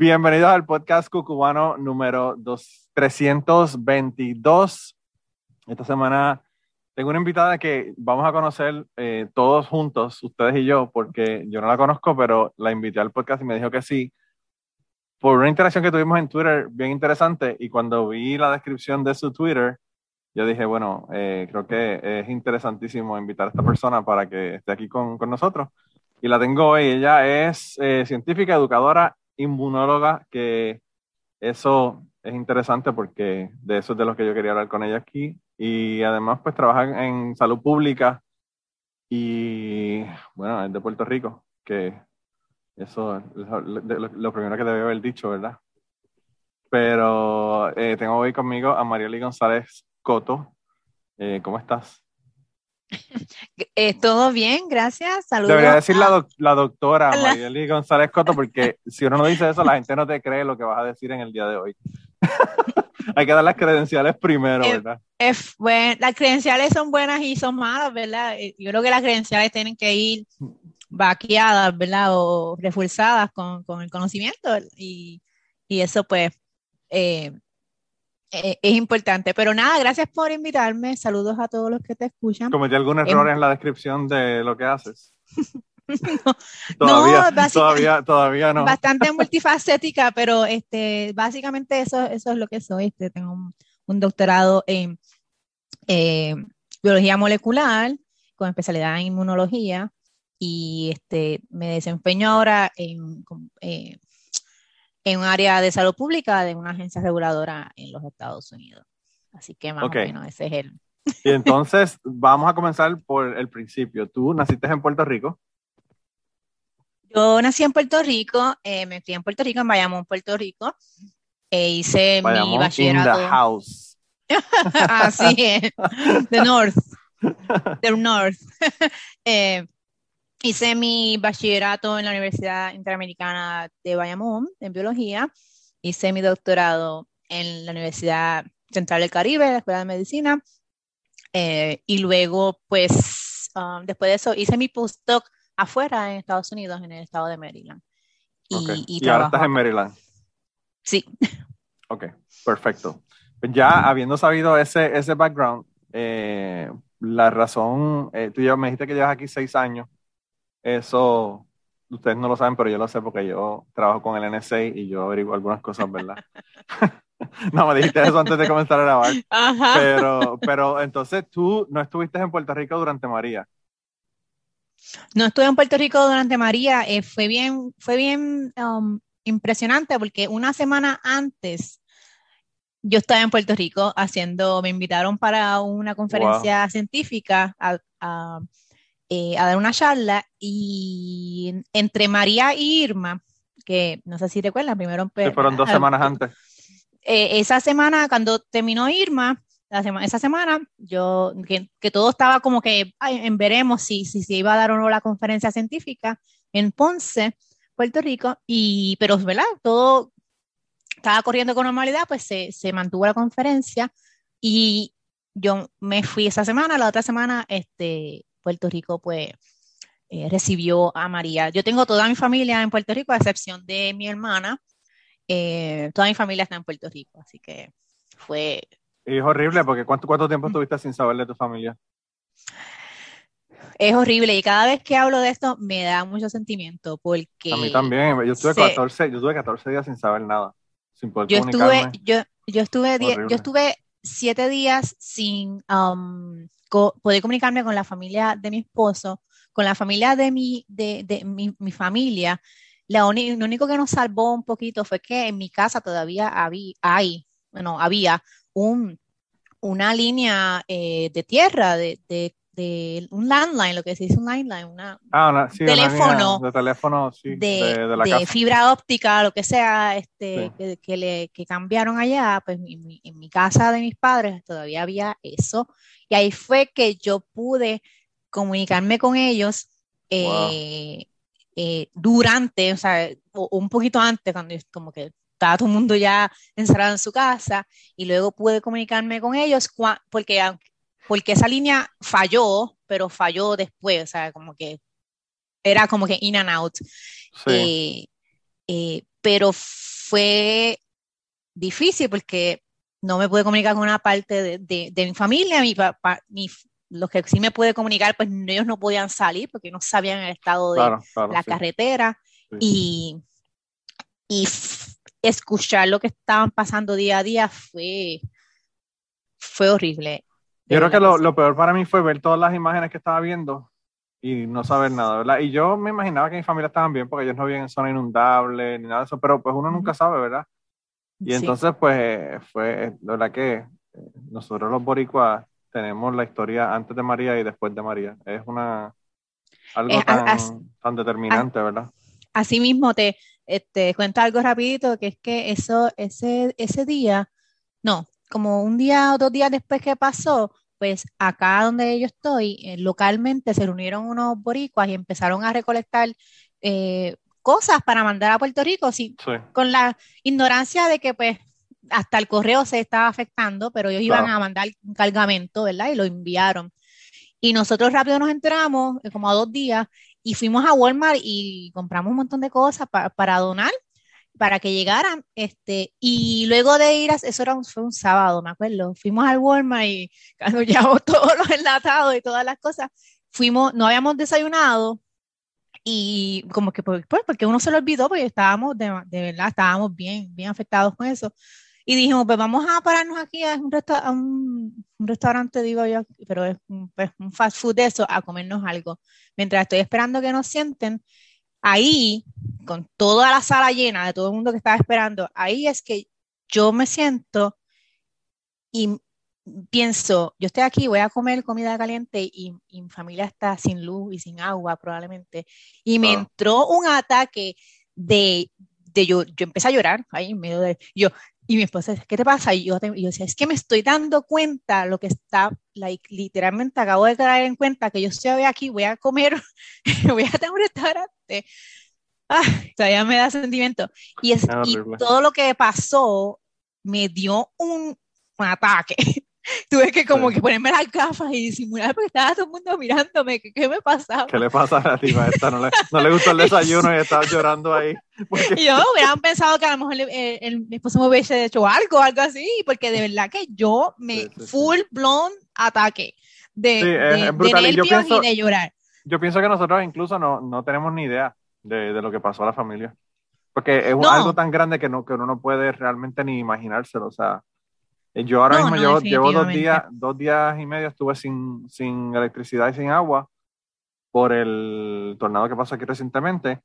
Bienvenidos al podcast cucubano número 322. Esta semana tengo una invitada que vamos a conocer eh, todos juntos, ustedes y yo, porque yo no la conozco, pero la invité al podcast y me dijo que sí. Por una interacción que tuvimos en Twitter bien interesante y cuando vi la descripción de su Twitter, yo dije, bueno, eh, creo que es interesantísimo invitar a esta persona para que esté aquí con, con nosotros y la tengo hoy. Ella es eh, científica, educadora, inmunóloga, que eso es interesante porque de eso es de lo que yo quería hablar con ella aquí. Y además, pues trabaja en salud pública y, bueno, es de Puerto Rico, que eso es lo, primero que debe haber dicho, ¿verdad? Pero eh, tengo hoy conmigo a Marieli González Coto. Eh, ¿Cómo estás? Eh, todo bien, gracias. Saludos. Debería decir la, la doctora Marieli González Coto, porque si uno no dice eso, la gente no te cree lo que vas a decir en el día de hoy. Hay que dar las credenciales primero, eh, ¿verdad? bueno, las credenciales son buenas y son malas, ¿verdad? Eh, yo creo que las credenciales tienen que ir vaqueadas, ¿verdad? O reforzadas con, con el conocimiento y, y eso pues eh, es importante. Pero nada, gracias por invitarme. Saludos a todos los que te escuchan. ¿Cometí algún error em, en la descripción de lo que haces? no, todavía, no, todavía, todavía no. Bastante multifacética, pero este, básicamente eso, eso es lo que soy. Este, tengo un, doctorado en eh, biología molecular con especialidad en inmunología y este, me desempeño ahora en, eh, en un área de salud pública de una agencia reguladora en los Estados Unidos. Así que más o menos ese es el... Y entonces vamos a comenzar por el principio. Tú naciste en Puerto Rico. Yo nací en Puerto Rico, eh, me fui en Puerto Rico, en Bayamón, Puerto Rico. E hice mi bachillerato. In the house. Así es. The North. The North. eh, Hice mi bachillerato en la Universidad Interamericana de Bayamón, en biología. Hice mi doctorado en la Universidad Central del Caribe, la Escuela de Medicina. Eh, y luego, pues, um, después de eso, hice mi postdoc afuera en Estados Unidos, en el estado de Maryland. Y, y, ahora estás en Maryland. Sí. Ok, perfecto. Pues ya habiendo sabido ese, ese background, eh, la razón, eh, tú ya me dijiste que llevas aquí seis años. Eso, ustedes no lo saben, pero yo lo sé porque yo trabajo con el NSA y yo averiguo algunas cosas, ¿verdad? no, me dijiste eso antes de comenzar a grabar. Pero, pero entonces tú no estuviste en Puerto Rico durante María. No estuve en Puerto Rico durante María. Eh, fue bien, fue bien um, impresionante porque una semana antes yo estaba en Puerto Rico haciendo, me invitaron para una conferencia científica a, eh, a dar una charla y entre María y Irma, que no sé si recuerdan, primero... Sí, fueron dos semanas antes. Eh, esa semana, cuando terminó Irma, esa semana, yo, que, todo estaba como que en veremos si, si se iba a dar o no la conferencia científica en Ponce, Puerto Rico, y, pero, ¿verdad? Todo estaba corriendo con normalidad, pues se, se mantuvo la conferencia y yo me fui esa semana, la otra semana, este, Puerto Rico pues eh, recibió a María. Yo tengo toda mi familia en Puerto Rico, a excepción de mi hermana. Eh, toda mi familia está en Puerto Rico, así que fue... es horrible porque ¿cuánto, cuánto tiempo estuviste sin saber de tu familia? Es horrible y cada vez que hablo de esto me da mucho sentimiento porque... A mí también, yo estuve, 14, yo 14 días sin saber nada, sin poder yo estuve, yo, yo, estuve yo estuve siete días sin um, poder comunicarme con la familia de mi esposo, con la familia de mi, de, de mi, mi, familia. La lo único que nos salvó un poquito fue que en mi casa todavía había, hay, bueno, había un, una línea eh, de tierra de, de, de un landline, lo que se dice un landline, una, ah, teléfono, de teléfono de, fibra óptica, lo que sea, este, que, le, que cambiaron allá, pues en mi, casa de mis padres todavía había eso. Y ahí fue que yo pude comunicarme con ellos eh, eh, durante, o sea, un poquito antes, cuando como que estaba todo el mundo ya encerrado en su casa, y luego pude comunicarme con ellos, porque porque esa línea falló, pero falló después, o sea, como que era como que in and out. Eh, eh, pero fue difícil porque no me pude comunicar con una parte de, mi familia, mi papá, los que sí me pude comunicar, pues ellos no podían salir porque no sabían el estado de la carretera y, y escuchar lo que estaban pasando día a día fue, fue horrible. Yo creo que lo, peor para mí fue ver todas las imágenes que estaba viendo y no saber nada, ¿verdad? Y yo me imaginaba que mi familia estaban bien porque ellos no vivían en zona inundable ni nada de eso, pero pues uno nunca sabe, ¿verdad? Y entonces pues fue, la verdad que eh, nosotros los boricuas tenemos la historia antes de María y después de María. Es una algo eh, tan, determinante, ¿verdad? Así mismo te, te cuento algo rapidito, que es que eso, ese, ese día, no, como un día o dos días después que pasó, pues acá donde yo estoy, eh, localmente se reunieron unos boricuas y empezaron a recolectar eh, cosas para mandar a Puerto Rico, sí, con la ignorancia de que pues hasta el correo se estaba afectando, pero ellos iban a mandar un cargamento, ¿verdad? Y lo enviaron. Y nosotros rápido nos enteramos, eh, como a dos días, y fuimos a Walmart y compramos un montón de cosas para donar para que llegaran, este, y luego de ir, a, eso era un, fue un sábado, me acuerdo, fuimos al Walmart y cuando llevamos todos los enlatados y todas las cosas, fuimos, no habíamos desayunado y como que, pues, pues porque uno se lo olvidó, porque estábamos, de, verdad, estábamos bien, bien afectados con eso. Y dijimos, pues vamos a pararnos aquí a un, un, restaurante, digo yo, pero es un, pues, un fast food de eso, a comernos algo. Mientras estoy esperando que nos sienten, ahí, con toda la sala llena de todo el mundo que estaba esperando, ahí es que yo me siento y pienso, yo estoy aquí, voy a comer comida caliente y, mi familia está sin luz y sin agua probablemente. Y me entró un ataque de, de yo, yo empecé a llorar ahí en medio de, yo, y mi esposa dice, ¿qué te pasa? Y yo, yo decía, es que me estoy dando cuenta lo que está, like, literalmente acabo de caer en cuenta que yo estoy aquí, voy a comer, voy a tener un restaurante. Ah, todavía me da sentimiento. Y, es, y todo lo que pasó me dio un, un ataque. tuve que como que ponerme las gafas y disimular porque estaba todo el mundo mirándome, ¿qué, me pasaba? ¿Qué le pasa a la tipa esta? No le, no le gustó el desayuno y estaba llorando ahí. Y yo hubieran pensado que a lo mejor el, mi esposo me hubiese hecho algo, algo así, porque de verdad que yo me full blown ataque de, de, nervios y, de llorar. Yo pienso que nosotros incluso no, no tenemos ni idea de, de, lo que pasó a la familia. Porque es algo tan grande que, no, que uno no puede realmente ni imaginárselo. O sea, eh, yo ahora mismo llevo, dos días, dos días y medio estuve sin, sin electricidad y sin agua por el tornado que pasó aquí recientemente.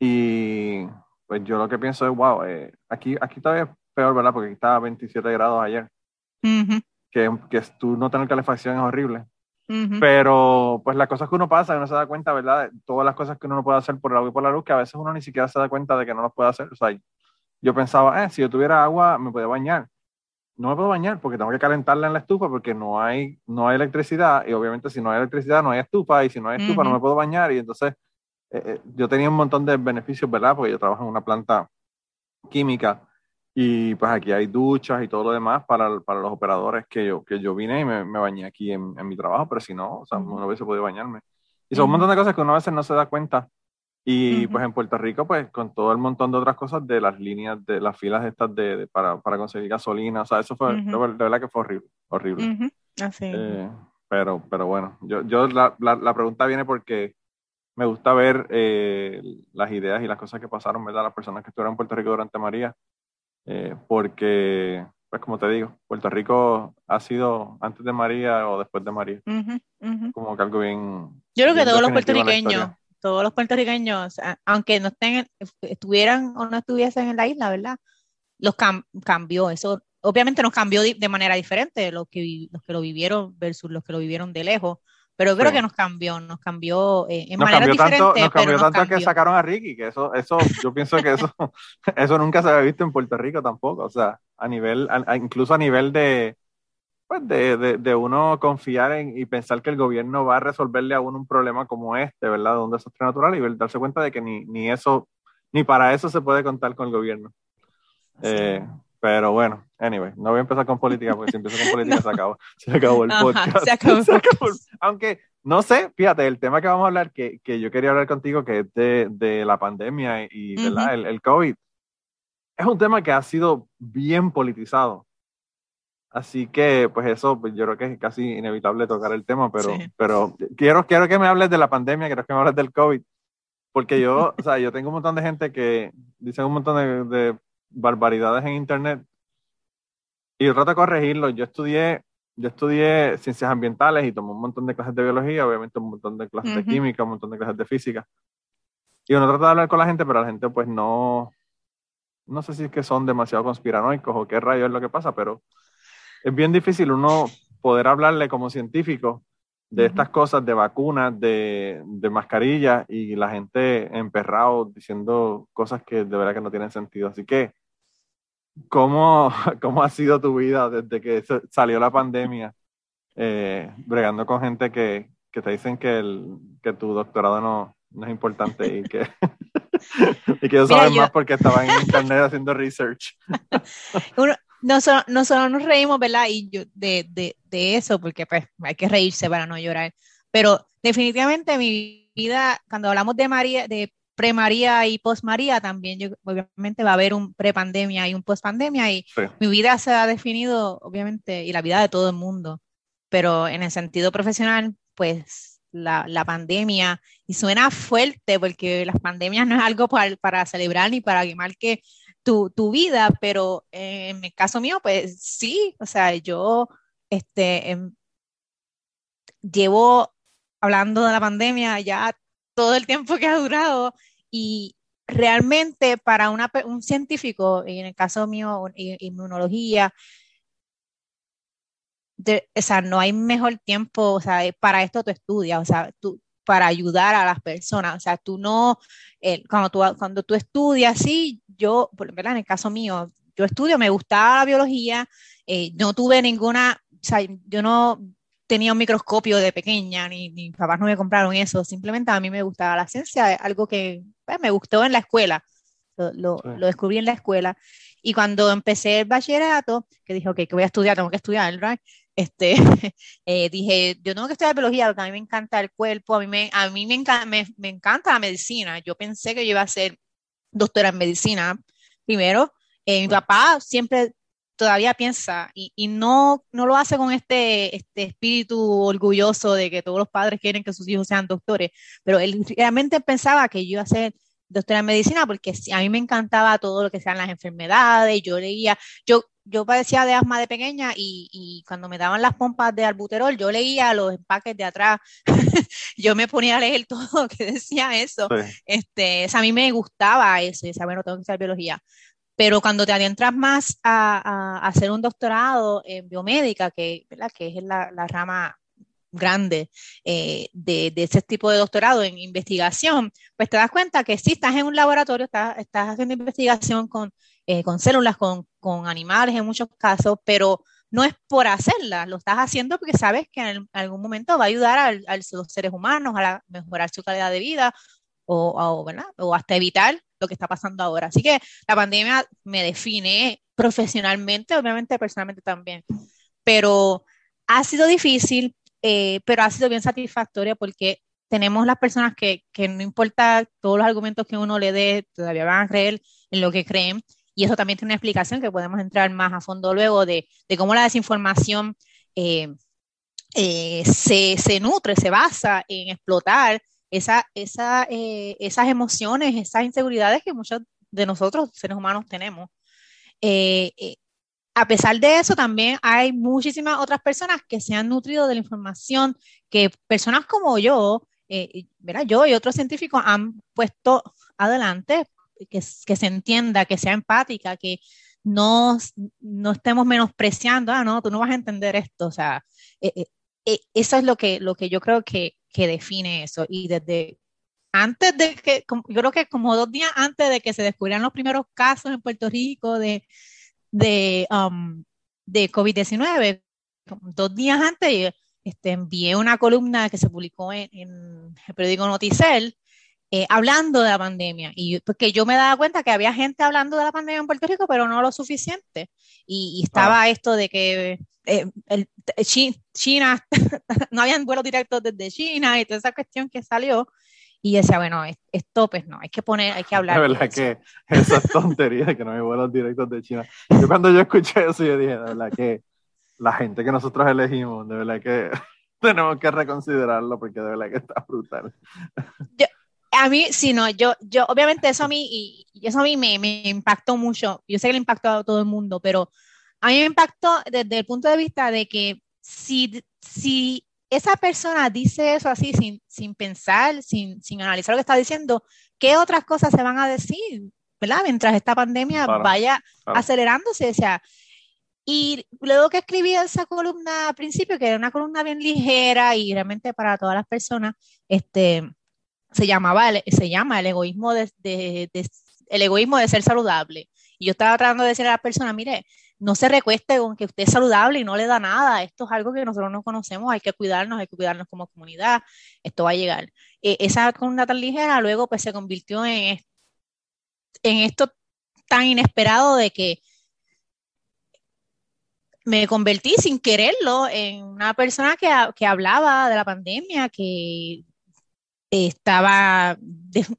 Y pues yo lo que pienso es, wow, eh, aquí, aquí todavía es peor, ¿verdad? Porque aquí estaba 27 grados ayer. que, que tú no tener calefacción es horrible. Pero pues las cosas que uno pasa, uno se da cuenta, ¿verdad? todas las cosas que uno no puede hacer por el agua y por la luz, que a veces uno ni siquiera se da cuenta de que no las puede hacer. O sea, yo pensaba, eh, si yo tuviera agua, me podía bañar no me puedo bañar porque tengo que calentarla en la estufa porque no hay, no hay electricidad y obviamente si no hay electricidad no hay estufa y si no hay estufa no me puedo bañar y entonces eh, eh, yo tenía un montón de beneficios, ¿verdad? Porque yo trabajo en una planta química y pues aquí hay duchas y todo lo demás para, para los operadores que yo, que yo vine y me, me bañé aquí en, en, mi trabajo, pero si no, o sea, no hubiese podido bañarme. Y son un montón de cosas que uno a veces no se da cuenta y pues en Puerto Rico, pues con todo el montón de otras cosas de las líneas, de las filas estas de, para, para, conseguir gasolina, o sea, eso fue, de, verdad que fue horrible, horrible. Así. Eh, pero, pero bueno, yo, yo la, la, la, pregunta viene porque me gusta ver eh, las ideas y las cosas que pasaron, ¿verdad? Las personas que estuvieron en Puerto Rico durante María, eh, porque, pues como te digo, Puerto Rico ha sido antes de María o después de María, como que algo bien... Yo creo que todos los puertorriqueños todos los puertorriqueños, aunque no estén, estuvieran o no estuviesen en la isla, ¿verdad? Los cambió, eso obviamente nos cambió de, manera diferente los que, los que lo vivieron versus los que lo vivieron de lejos, pero creo que nos cambió, nos cambió eh, en nos manera diferente. Tanto, nos cambió tanto que sacaron a Ricky, que eso, eso, yo pienso que eso, eso nunca se había visto en Puerto Rico tampoco, o sea, a nivel, incluso a nivel de, pues de, de, de, uno confiar en y pensar que el gobierno va a resolverle a uno un problema como este, ¿verdad? De un desastre natural y darse cuenta de que ni, ni eso, ni para eso se puede contar con el gobierno. Eh, pero bueno, anyway, no voy a empezar con política porque si empiezo con política se acabó, se acabó el podcast. Se acabó. aunque, no sé, fíjate, el tema que vamos a hablar, que, que yo quería hablar contigo, que es de, de la pandemia y el, el, COVID, es un tema que ha sido bien politizado. Así que, pues eso, pues yo creo que es casi inevitable tocar el tema, pero, pero quiero, quiero que me hables de la pandemia, quiero que me hables del COVID, porque yo, o sea, yo tengo un montón de gente que dice un montón de barbaridades en internet y yo trato de corregirlo. Yo estudié, yo estudié ciencias ambientales y tomé un montón de clases de biología, obviamente un montón de clases de química, un montón de clases de física. Y uno trata de hablar con la gente, pero la gente pues no, no sé si es que son demasiado conspiranoicos o qué rayo es lo que pasa, pero es bien difícil uno poder hablarle como científico de estas cosas, de vacunas, de, de mascarillas y la gente emperrado diciendo cosas que de verdad que no tienen sentido. Así que, ¿cómo, cómo ha sido tu vida desde que salió la pandemia, eh, bregando con gente que, que te dicen que, el, que tu doctorado no, no es importante y que, y que ellos saben más porque estaban en internet haciendo research. no solo, no solo nos reímos, ¿verdad? Y yo, de, de, de, eso, porque pues hay que reírse para no llorar. Pero definitivamente mi vida, cuando hablamos de María, de pre-María y post-María, también yo, obviamente va a haber un pre-pandemia y un post-pandemia y mi vida se ha definido, obviamente, y la vida de todo el mundo, pero en el sentido profesional, pues la, la pandemia, y suena fuerte porque las pandemias no es algo para, para celebrar ni para quemar que tu, vida, pero en el caso mío, pues sí, o sea, yo este, em, llevo hablando de la pandemia ya todo el tiempo que ha durado y realmente para una, un científico, en el caso mío, inmunología, o sea, no hay mejor tiempo, o sea, para esto tú estudias, o sea, tú, para ayudar a las personas. O sea, tú no, cuando, tú, cuando tú estudias, sí, yo, ¿verdad? En el caso mío, yo estudio, me gustaba la biología, eh, no tuve ninguna, o sea, yo no tenía un microscopio de pequeña, ni mis papás no me compraron eso, simplemente a mí me gustaba la ciencia, algo que pues, me gustó en la escuela, lo, lo, descubrí en la escuela. Y cuando empecé el bachillerato, que dije, ok, que voy a estudiar, tengo que estudiar, ¿right? este, eh, dije, yo tengo que estudiar biología porque a mí me encanta el cuerpo, a mí, me, a mí me, encanta, me, encanta la medicina. Yo pensé que yo iba a ser doctora en medicina primero. Eh, mi papá siempre todavía piensa y, y, no, no lo hace con este, este espíritu orgulloso de que todos los padres quieren que sus hijos sean doctores, pero él realmente pensaba que yo iba a ser doctora en medicina porque a mí me encantaba todo lo que sean las enfermedades, yo leía, yo yo padecía de asma de pequeña y, cuando me daban las pompas de albuterol, yo leía los empaques de atrás, yo me ponía a leer todo lo que decía eso. Este, a mí me gustaba eso, y decía, bueno, tengo que hacer biología. Pero cuando te adentras más a, hacer un doctorado en biomédica, que, ¿verdad? que es la, rama grande eh, de, ese tipo de doctorado en investigación, pues te das cuenta que si estás en un laboratorio, estás, estás haciendo investigación con eh, con células, con, con, animales en muchos casos, pero no es por hacerlas, lo estás haciendo porque sabes que en, algún momento va a ayudar a, los seres humanos a mejorar su calidad de vida o, o, o hasta evitar lo que está pasando ahora. Así que la pandemia me define profesionalmente, obviamente personalmente también, pero ha sido difícil, eh, pero ha sido bien satisfactoria porque tenemos las personas que, que no importa todos los argumentos que uno le dé, todavía van a creer en lo que creen y eso también tiene una explicación que podemos entrar más a fondo luego de, cómo la desinformación eh, eh, se, nutre, se basa en explotar esa, eh, esas emociones, esas inseguridades que muchos de nosotros, seres humanos, tenemos. a pesar de eso, también hay muchísimas otras personas que se han nutrido de la información que personas como yo, ¿verdad? yo y otros científicos han puesto adelante que, se entienda, que sea empática, que no, no estemos menospreciando, ah, no, tú no vas a entender esto, o sea, eh, eh, e, eso es lo que, lo que yo creo que, que define eso. Y desde antes de que, yo creo que como dos días antes de que se descubrieran los primeros casos en Puerto Rico de, de, um, de COVID-19, dos días antes, este, envié una columna que se publicó en, el periódico Noticel eh, hablando de la pandemia. Y porque yo me daba cuenta que había gente hablando de la pandemia en Puerto Rico, pero no lo suficiente. Y, estaba ah. esto de que eh, el, China, no habían vuelos directos desde China y toda esa cuestión que salió. Y decía, bueno, esto pues no, hay que poner, hay que hablar. De verdad que esa tontería de que no hay vuelos directos de China. Yo cuando yo escuché eso, yo dije, de verdad que la gente que nosotros elegimos, de verdad que tenemos que reconsiderarlo porque de verdad que está brutal. A mí, sí, no, yo, yo, obviamente eso a mí, y, eso a mí me, me, impactó mucho. Yo sé que le impactó a todo el mundo, pero a mí me impactó desde el punto de vista de que si, si esa persona dice eso así sin, sin pensar, sin, sin analizar lo que está diciendo, ¿qué otras cosas se van a decir? ¿verdad? Mientras esta pandemia vaya acelerándose, o sea, y luego que escribí esa columna al principio, que era una columna bien ligera y realmente para todas las personas, este, se llamaba, se llama el egoísmo de, el egoísmo de ser saludable. Y yo estaba tratando de decir a las personas, mire, no se recueste con que usted es saludable y no le da nada. Esto es algo que nosotros no conocemos, hay que cuidarnos, hay que cuidarnos como comunidad, esto va a llegar. E, esa columna tan ligera luego pues se convirtió en, en esto tan inesperado de que me convertí sin quererlo en una persona que, que hablaba de la pandemia, que estaba,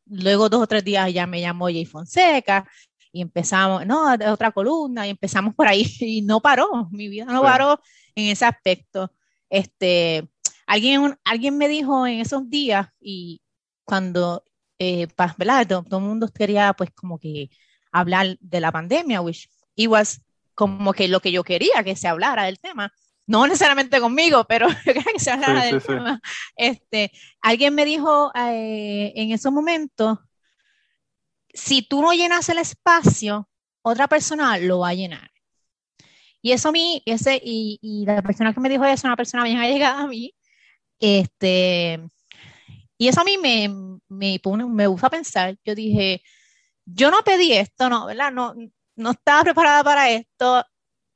luego dos o tres días ya me llamó Jay Fonseca y empezamos, no, otra columna y empezamos por ahí y no paró, mi vida no paró en ese aspecto. Este, alguien, alguien me dijo en esos días y cuando, eh, ¿verdad? Todo, el mundo quería pues como que hablar de la pandemia, which it was como que lo que yo quería que se hablara del tema no necesariamente conmigo, pero que se hablara del tema. Este, alguien me dijo eh, en esos momentos, si tú no llenas el espacio, otra persona lo va a llenar. Y eso a mí, ese, y, y la persona que me dijo eso, es una persona bien allegada a mí, este, y eso a mí me, me, me gusta pensar. Yo dije, yo no pedí esto, no, ¿verdad? No, no estaba preparada para esto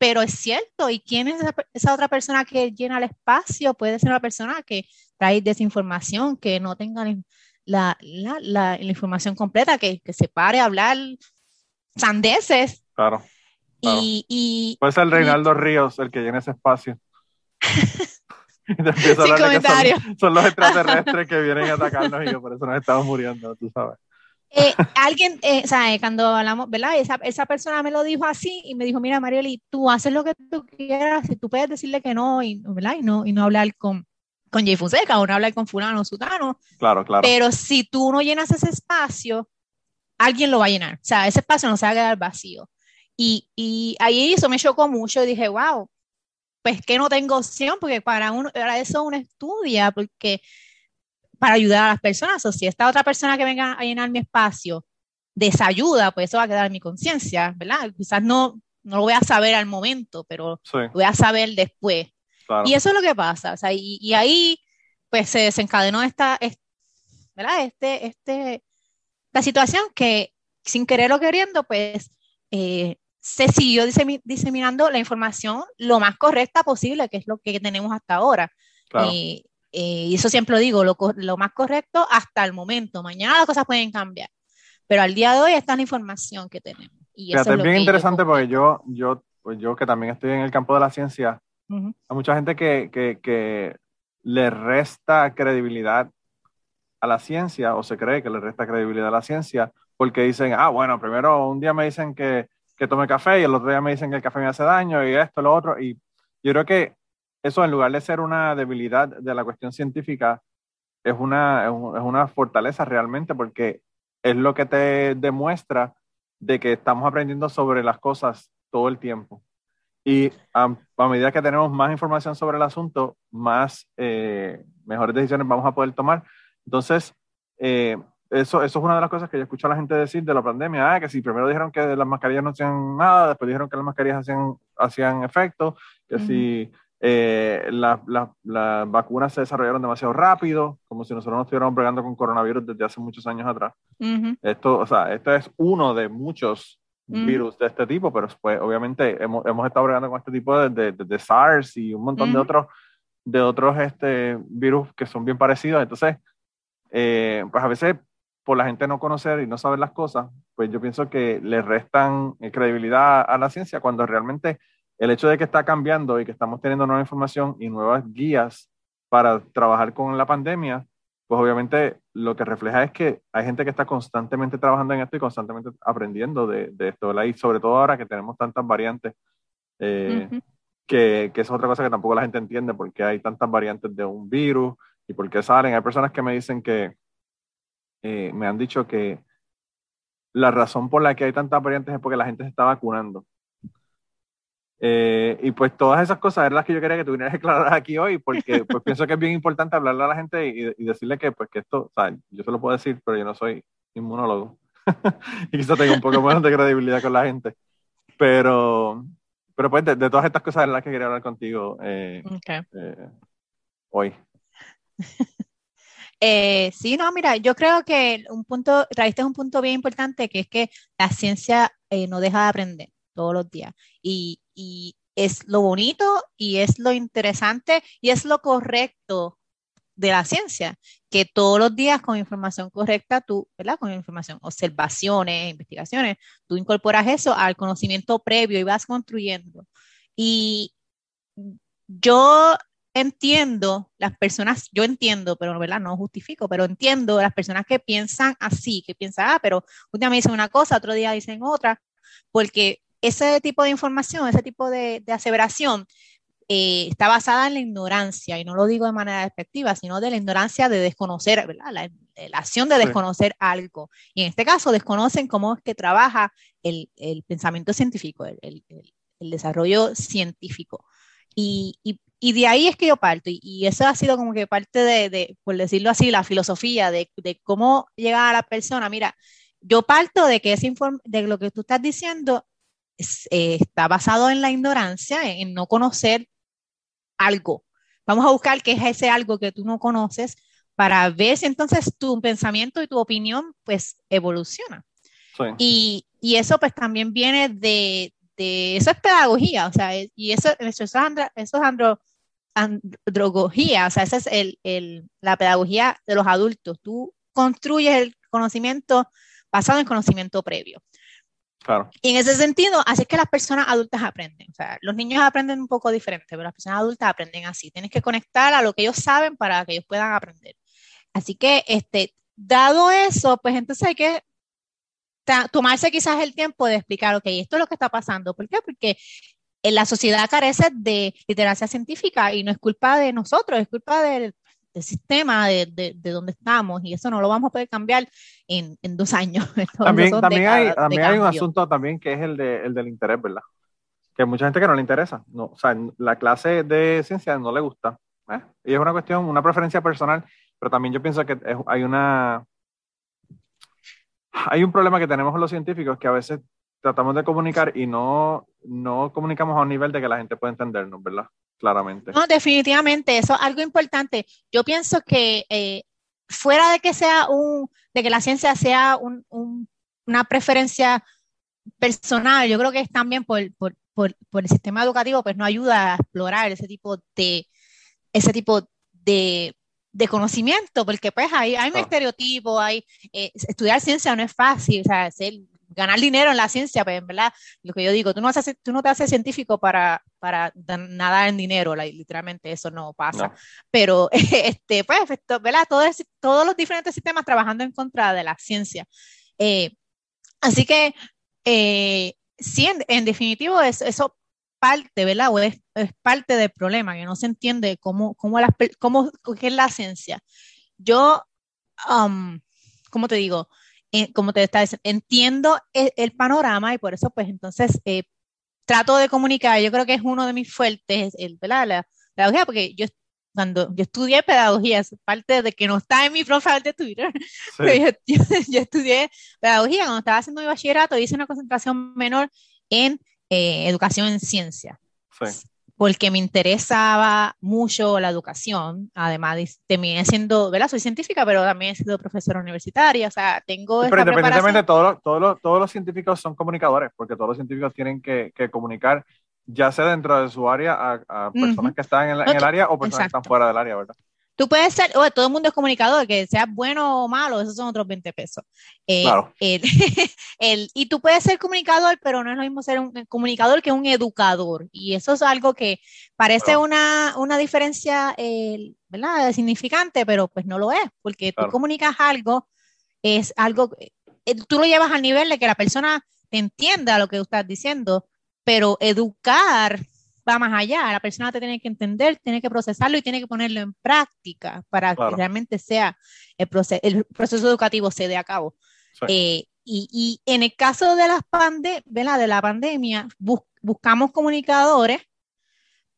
pero es cierto, ¿y quién es esa, otra persona que llena el espacio? Puede ser una persona que trae desinformación, que no tenga la, la, la, información completa, que, que, se pare a hablar sandeces. Claro. Y, y, Puede ser Reinaldo Ríos el que llena ese espacio. Sin son, son, los extraterrestres que vienen a atacarnos y por eso nos estamos muriendo, tú sabes. Eh, alguien, eh, o sea, cuando hablamos, ¿verdad? Esa, esa, persona me lo dijo así y me dijo, mira, Marieli, tú haces lo que tú quieras, si tú puedes decirle que no, y, ¿verdad? Y no, y no hablar con, con Jay Fonseca o no hablar con fulano o sutano. Claro, claro. Pero si tú no llenas ese espacio, alguien lo va a llenar. O sea, ese espacio no se va a quedar vacío. Y, y ahí eso me chocó mucho y dije, wow, pues que no tengo opción, porque para, uno, para eso uno estudia, porque para ayudar a las personas. O si esta otra persona que venga a llenar mi espacio desayuda, pues eso va a quedar en mi conciencia, ¿verdad? Quizás no, no lo voy a saber al momento, pero lo voy a saber después. Y eso es lo que pasa. O sea, y, ahí, pues se desencadenó esta, ¿verdad? Este, este, la situación que sin quererlo queriendo, pues eh, se siguió diseminando la información lo más correcta posible, que es lo que tenemos hasta ahora. Claro. Eh, eh, y eso siempre lo digo, lo, lo, más correcto hasta el momento. Mañana las cosas pueden cambiar, pero al día de hoy está la información que tenemos. Y es, bien interesante porque yo, yo, pues yo que también estoy en el campo de la ciencia, hay mucha gente que, que, que, le resta credibilidad a la ciencia o se cree que le resta credibilidad a la ciencia porque dicen, ah, bueno, primero un día me dicen que, que tome café y el otro día me dicen que el café me hace daño y esto, lo otro. Y yo creo que eso en lugar de ser una debilidad de la cuestión científica, es una, es una fortaleza realmente porque es lo que te demuestra de que estamos aprendiendo sobre las cosas todo el tiempo. Y a, medida que tenemos más información sobre el asunto, más eh, mejores decisiones vamos a poder tomar. Entonces, eh, eso, eso es una de las cosas que yo escucho a la gente decir de la pandemia, ah, que si primero dijeron que las mascarillas no hacían nada, después dijeron que las mascarillas hacían, hacían efecto, que si eh, las vacunas se desarrollaron demasiado rápido, como si nosotros no estuviéramos bregando con coronavirus desde hace muchos años atrás. Esto, o sea, este es uno de muchos virus de este tipo, pero pues obviamente hemos, hemos estado bregando con este tipo de, de, SARS y un montón de otros de otros este, virus que son bien parecidos. Entonces, eh, pues a veces por la gente no conocer y no saber las cosas, pues yo pienso que le restan eh, credibilidad a la ciencia cuando realmente el hecho de que está cambiando y que estamos teniendo nueva información y nuevas guías para trabajar con la pandemia, pues obviamente lo que refleja es que hay gente que está constantemente trabajando en esto y constantemente aprendiendo de, de esto, ¿verdad? Y sobre todo ahora que tenemos tantas variantes, eh, que, que, es otra cosa que tampoco la gente entiende, porque hay tantas variantes de un virus y por qué salen. Hay personas que me dicen que, eh, me han dicho que la razón por la que hay tantas variantes es porque la gente se está vacunando. Eh, y pues todas esas cosas eran las que yo quería que tú vinieras a aquí hoy, porque pues pienso que es bien importante hablarle a la gente y, decirle que pues que esto, o sea, yo se lo puedo decir, pero yo no soy inmunólogo. y quizás tengo un poco menos de credibilidad con la gente. Pero, pero pues de, todas estas cosas eran las que quería hablar contigo eh, eh hoy. Eh, sí, no, mira, yo creo que un punto, traiste un punto bien importante, que es que la ciencia no deja de aprender todos los días. Y, y es lo bonito y es lo interesante y es lo correcto de la ciencia, que todos los días con información correcta, tú, ¿verdad? Con información, observaciones, investigaciones, tú incorporas eso al conocimiento previo y vas construyendo. Y yo entiendo las personas, yo entiendo, pero ¿verdad? no justifico, pero entiendo las personas que piensan así, que piensan, ah, pero un día me dicen una cosa, otro día dicen otra, porque ese tipo de información, ese tipo de, aseveración eh, está basada en la ignorancia, y no lo digo de manera despectiva, sino de la ignorancia de desconocer, ¿verdad? La, acción de desconocer algo. Y en este caso, desconocen cómo es que trabaja el, pensamiento científico, el, desarrollo científico. Y, de ahí es que yo parto, y, eso ha sido como que parte de, por decirlo así, la filosofía de, cómo llegar a la persona. Mira, yo parto de que ese de lo que tú estás diciendo eh, está basado en la ignorancia, en, no conocer algo. Vamos a buscar qué es ese algo que tú no conoces para ver si entonces tu pensamiento y tu opinión pues evoluciona. Y, y, eso pues también viene de, de, eso es pedagogía, o sea, y eso, eso es, andro, eso es andro, androgogía, o sea, esa es el, el, la pedagogía de los adultos. Tú construyes el conocimiento basado en conocimiento previo. Y en ese sentido, así es que las personas adultas aprenden. O sea, los niños aprenden un poco diferente, pero las personas adultas aprenden así. Tienes que conectar a lo que ellos saben para que ellos puedan aprender. Así que, este, dado eso, pues entonces hay que tomarse quizás el tiempo de explicar, ok, esto es lo que está pasando. ¿Por qué? Porque la sociedad carece de literacia científica y no es culpa de nosotros, es culpa del del sistema de, de, donde estamos y eso no lo vamos a poder cambiar en, en dos años. también, también, hay, también hay un asunto también que es el, de, el del interés, ¿verdad? Que hay mucha gente que no le interesa. No, o sea, la clase de ciencia no le gusta. ¿eh? Y es una cuestión, una preferencia personal, pero también yo pienso que hay una... Hay un problema que tenemos los científicos que a veces tratamos de comunicar y no, no comunicamos a un nivel de que la gente pueda entendernos, ¿verdad? Claramente. No, definitivamente, eso es algo importante. Yo pienso que eh, fuera de que sea un, de que la ciencia sea un, una preferencia personal, yo creo que es también por, por, por, por, el sistema educativo, pues no ayuda a explorar ese tipo de, ese tipo de, de conocimiento, porque pues hay, hay un estereotipo, hay, eh, estudiar ciencia no es fácil, o sea, ser ganar dinero en la ciencia, pues, ¿verdad? Lo que yo digo, tú no, haces, tú no te haces científico para, para nadar en dinero, literalmente eso no pasa. Pero, este, pues, ¿verdad? Todos, todos los diferentes sistemas trabajando en contra de la ciencia. Eh, así que, eh, sí, en, definitivo, es, eso parte, ¿verdad? O es, parte del problema, que no se entiende cómo, cómo, cómo qué es la ciencia. Yo, um, ¿cómo te digo? Como te está diciendo, entiendo el, panorama y por eso pues entonces eh, trato de comunicar, yo creo que es uno de mis fuertes, el, ¿verdad? La, pedagogía, porque yo cuando yo estudié pedagogía, es parte de que no está en mi profile de Twitter, pero yo, estudié pedagogía, cuando estaba haciendo mi bachillerato hice una concentración menor en eh, educación en ciencia. Porque me interesaba mucho la educación, además terminé siendo, ¿verdad? Soy científica, pero también he sido profesora universitaria, o sea, tengo... pero independientemente, todos, todos, todos los científicos son comunicadores, porque todos los científicos tienen que, que comunicar, ya sea dentro de su área, a, personas que están en, el área o personas que están fuera del área, ¿verdad? Tú puedes ser, oye, todo el mundo es comunicador, que sea bueno o malo, esos son otros 20 pesos. Eh, claro. El, y tú puedes ser comunicador, pero no es lo mismo ser un comunicador que un educador. Y eso es algo que parece una, una, diferencia, eh, ¿verdad? Significante, pero pues no lo es, porque tú comunicas algo, es algo, eh, tú lo llevas al nivel de que la persona te entienda lo que tú estás diciendo, pero educar va más allá. La persona te tiene que entender, tiene que procesarlo y tiene que ponerlo en práctica para que realmente sea el, proceso, el proceso educativo se dé a cabo. Eh, y, y, en el caso de, las pande de la pandemia, buscamos comunicadores,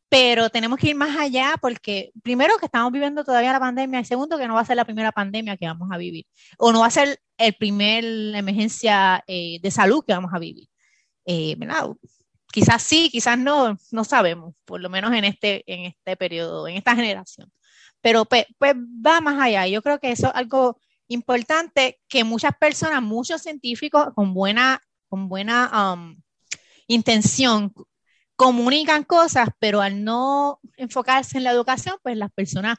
pero tenemos que ir más allá porque primero que estamos viviendo todavía la pandemia y segundo que no va a ser la primera pandemia que vamos a vivir o no va a ser el primer emergencia eh, de salud que vamos a vivir. Eh, ¿verdad? Quizás sí, quizás no, no sabemos, por lo menos en este, en este periodo, en esta generación. Pero pues, va más allá. Yo creo que eso es algo importante que muchas personas, muchos científicos con buena, con buena um, intención comunican cosas, pero al no enfocarse en la educación, pues las personas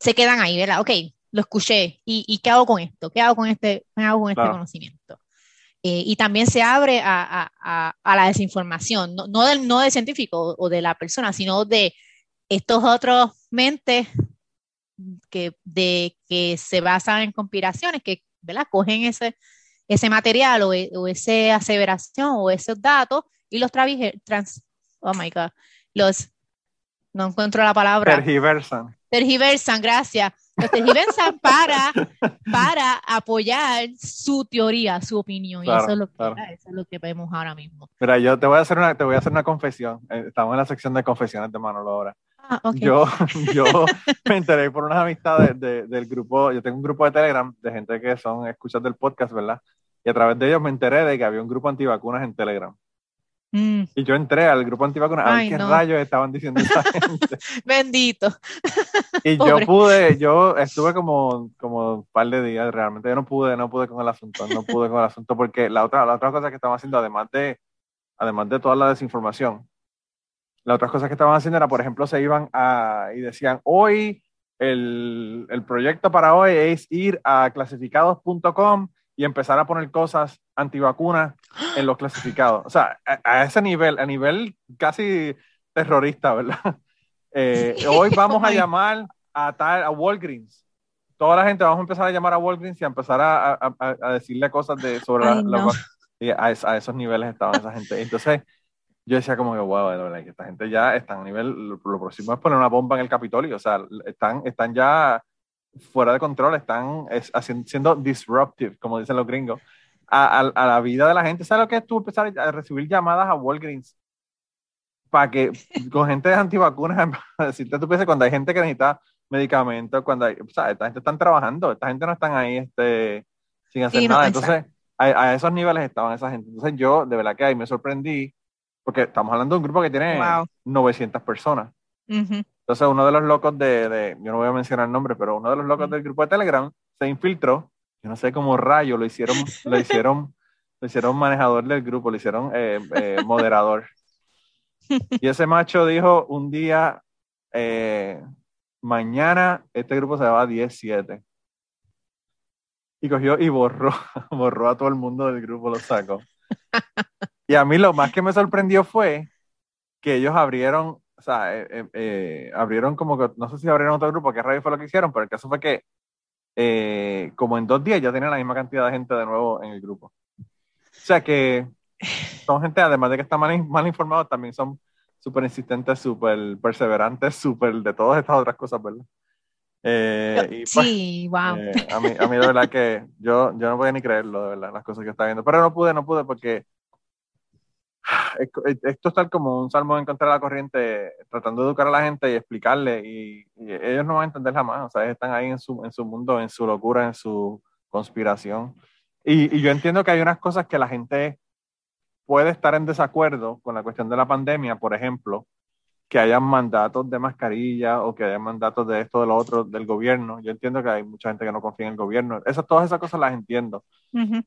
se quedan ahí, ¿verdad? Ok, lo escuché, ¿y, qué hago con esto? ¿Qué hago con este, qué hago con este conocimiento? Eh, y también se abre a, a, a la desinformación, no, no, del, no del científico o de la persona, sino de estos otros mentes que, de, que se basan en conspiraciones, que ¿verdad? cogen ese, ese material o, o esa aseveración o esos datos y los trans, oh my God, los, no encuentro la palabra. Tergiversan. Tergiversan, gracias tergiversan para, para apoyar su teoría, su opinión. y eso es, lo que, eso es lo que vemos ahora mismo. Mira, yo te voy a hacer una, te voy a hacer una confesión. Eh, estamos en la sección de confesiones de Manolo ahora. Ah, yo, yo me enteré por unas amistades del grupo, yo tengo un grupo de Telegram de gente que son escuchas del podcast, ¿verdad? Y a través de ellos me enteré de que había un grupo antivacunas en Telegram. Mm. Y yo entré al grupo antivacunas a ver qué rayos estaban diciendo esa gente. Bendito. Y yo pude, yo estuve como, como un par de días, realmente yo no pude, no pude con el asunto, no pude con el asunto porque la otra, la otra cosa que estaban haciendo, además de, además de toda la desinformación, la otra cosa que estaban haciendo era, por ejemplo, se iban a, y decían, hoy el, el proyecto para hoy es ir a clasificados.com y empezar a poner cosas antivacunas en los clasificados. O sea, a, ese nivel, a nivel casi terrorista, ¿verdad? Eh, hoy vamos a llamar a, tal, a Walgreens. Toda la gente vamos a empezar a llamar a Walgreens y a empezar a, a, decirle cosas de, sobre la, y a, esos niveles estaba esa gente. Entonces, yo decía como que, wow, de verdad, que esta gente ya está a nivel, lo, lo, próximo es poner una bomba en el Capitolio, o sea, están, están ya fuera de control, están haciendo, siendo disruptive, como dicen los gringos, a, a, la vida de la gente. ¿Sabes lo que es tú empezar a recibir llamadas a Walgreens? Para que, con gente de antivacunas, decirte tú piensas cuando hay gente que necesita medicamentos, cuando hay, o sea, esta gente están trabajando, esta gente no están ahí este, sin hacer nada. Entonces, a, a, esos niveles estaban esa gente. Entonces, yo de verdad que ahí me sorprendí, porque estamos hablando de un grupo que tiene 900 personas. Entonces uno de los locos de, de, yo no voy a mencionar el nombre, pero uno de los locos del grupo de Telegram se infiltró, yo no sé cómo rayo, lo hicieron, lo hicieron, lo hicieron manejador del grupo, lo hicieron eh, eh, moderador. Y ese macho dijo un día, eh, mañana este grupo se va a 10-7. Y cogió y borró, borró a todo el mundo del grupo, lo sacó. Y a mí lo más que me sorprendió fue que ellos abrieron o sea, eh, eh, eh, abrieron como que, no sé si abrieron otro grupo, qué radio fue lo que hicieron, pero el caso fue que como en dos días ya tenían la misma cantidad de gente de nuevo en el grupo. O sea que son gente, además de que están mal, mal informados, también son súper insistentes, súper perseverantes, súper de todas estas otras cosas, ¿verdad? y pues, sí, wow. a, mí, a mí de verdad que yo, yo no podía ni creerlo, de verdad, las cosas que está viendo. Pero no pude, no pude porque esto es tal como un salmo en contra la corriente, tratando de educar a la gente y explicarle, y, ellos no van a entender jamás, o sea, están ahí en su, en su mundo, en su locura, en su conspiración. Y, y, yo entiendo que hay unas cosas que la gente puede estar en desacuerdo con la cuestión de la pandemia, por ejemplo, que hayan mandatos de mascarilla o que hayan mandatos de esto, de lo otro, del gobierno. Yo entiendo que hay mucha gente que no confía en el gobierno. Esas, todas esas cosas las entiendo.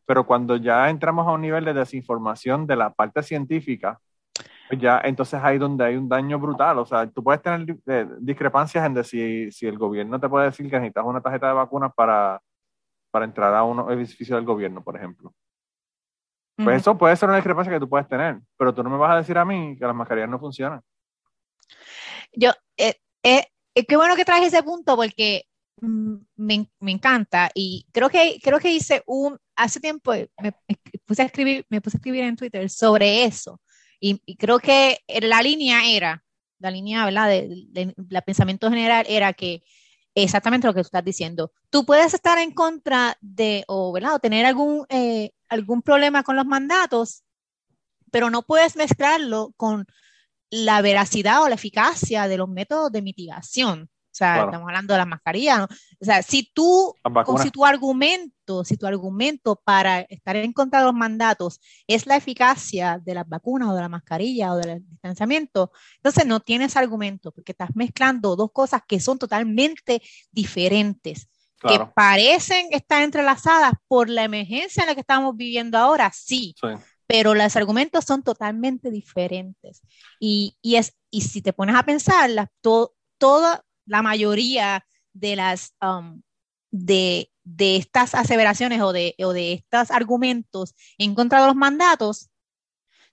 Pero cuando ya entramos a un nivel de desinformación de la parte científica, pues ya entonces ahí donde hay un daño brutal. O sea, tú puedes tener eh, discrepancias en decir si, el gobierno te puede decir que necesitas una tarjeta de vacunas para, para entrar a un edificio del gobierno, por ejemplo. Pues eso puede ser una discrepancia que tú puedes tener, pero tú no me vas a decir a mí que las mascarillas no funcionan. Yo, eh, eh, eh, qué bueno que traes ese punto porque me, me, encanta y creo que, creo que hice un, hace tiempo me, puse a escribir, me puse a escribir en Twitter sobre eso y, creo que la línea era, la línea, ¿verdad? De, de, pensamiento general era que exactamente lo que tú estás diciendo. Tú puedes estar en contra de, o, ¿verdad? o tener algún, algún problema con los mandatos, pero no puedes mezclarlo con la veracidad o la eficacia de los métodos de mitigación. O sea, estamos hablando de la mascarilla. O sea, si tú, si tu argumento, si tu argumento para estar en contra de los mandatos es la eficacia de las vacunas o de la mascarilla o del distanciamiento, entonces no tienes argumento porque estás mezclando dos cosas que son totalmente diferentes, que parecen estar entrelazadas por la emergencia en la que estamos viviendo ahora, sí. sí pero los argumentos son totalmente diferentes. Y, y es, y si te pones a pensar, toda la mayoría de las um, de, de, estas aseveraciones o de, o de estos argumentos en contra de los mandatos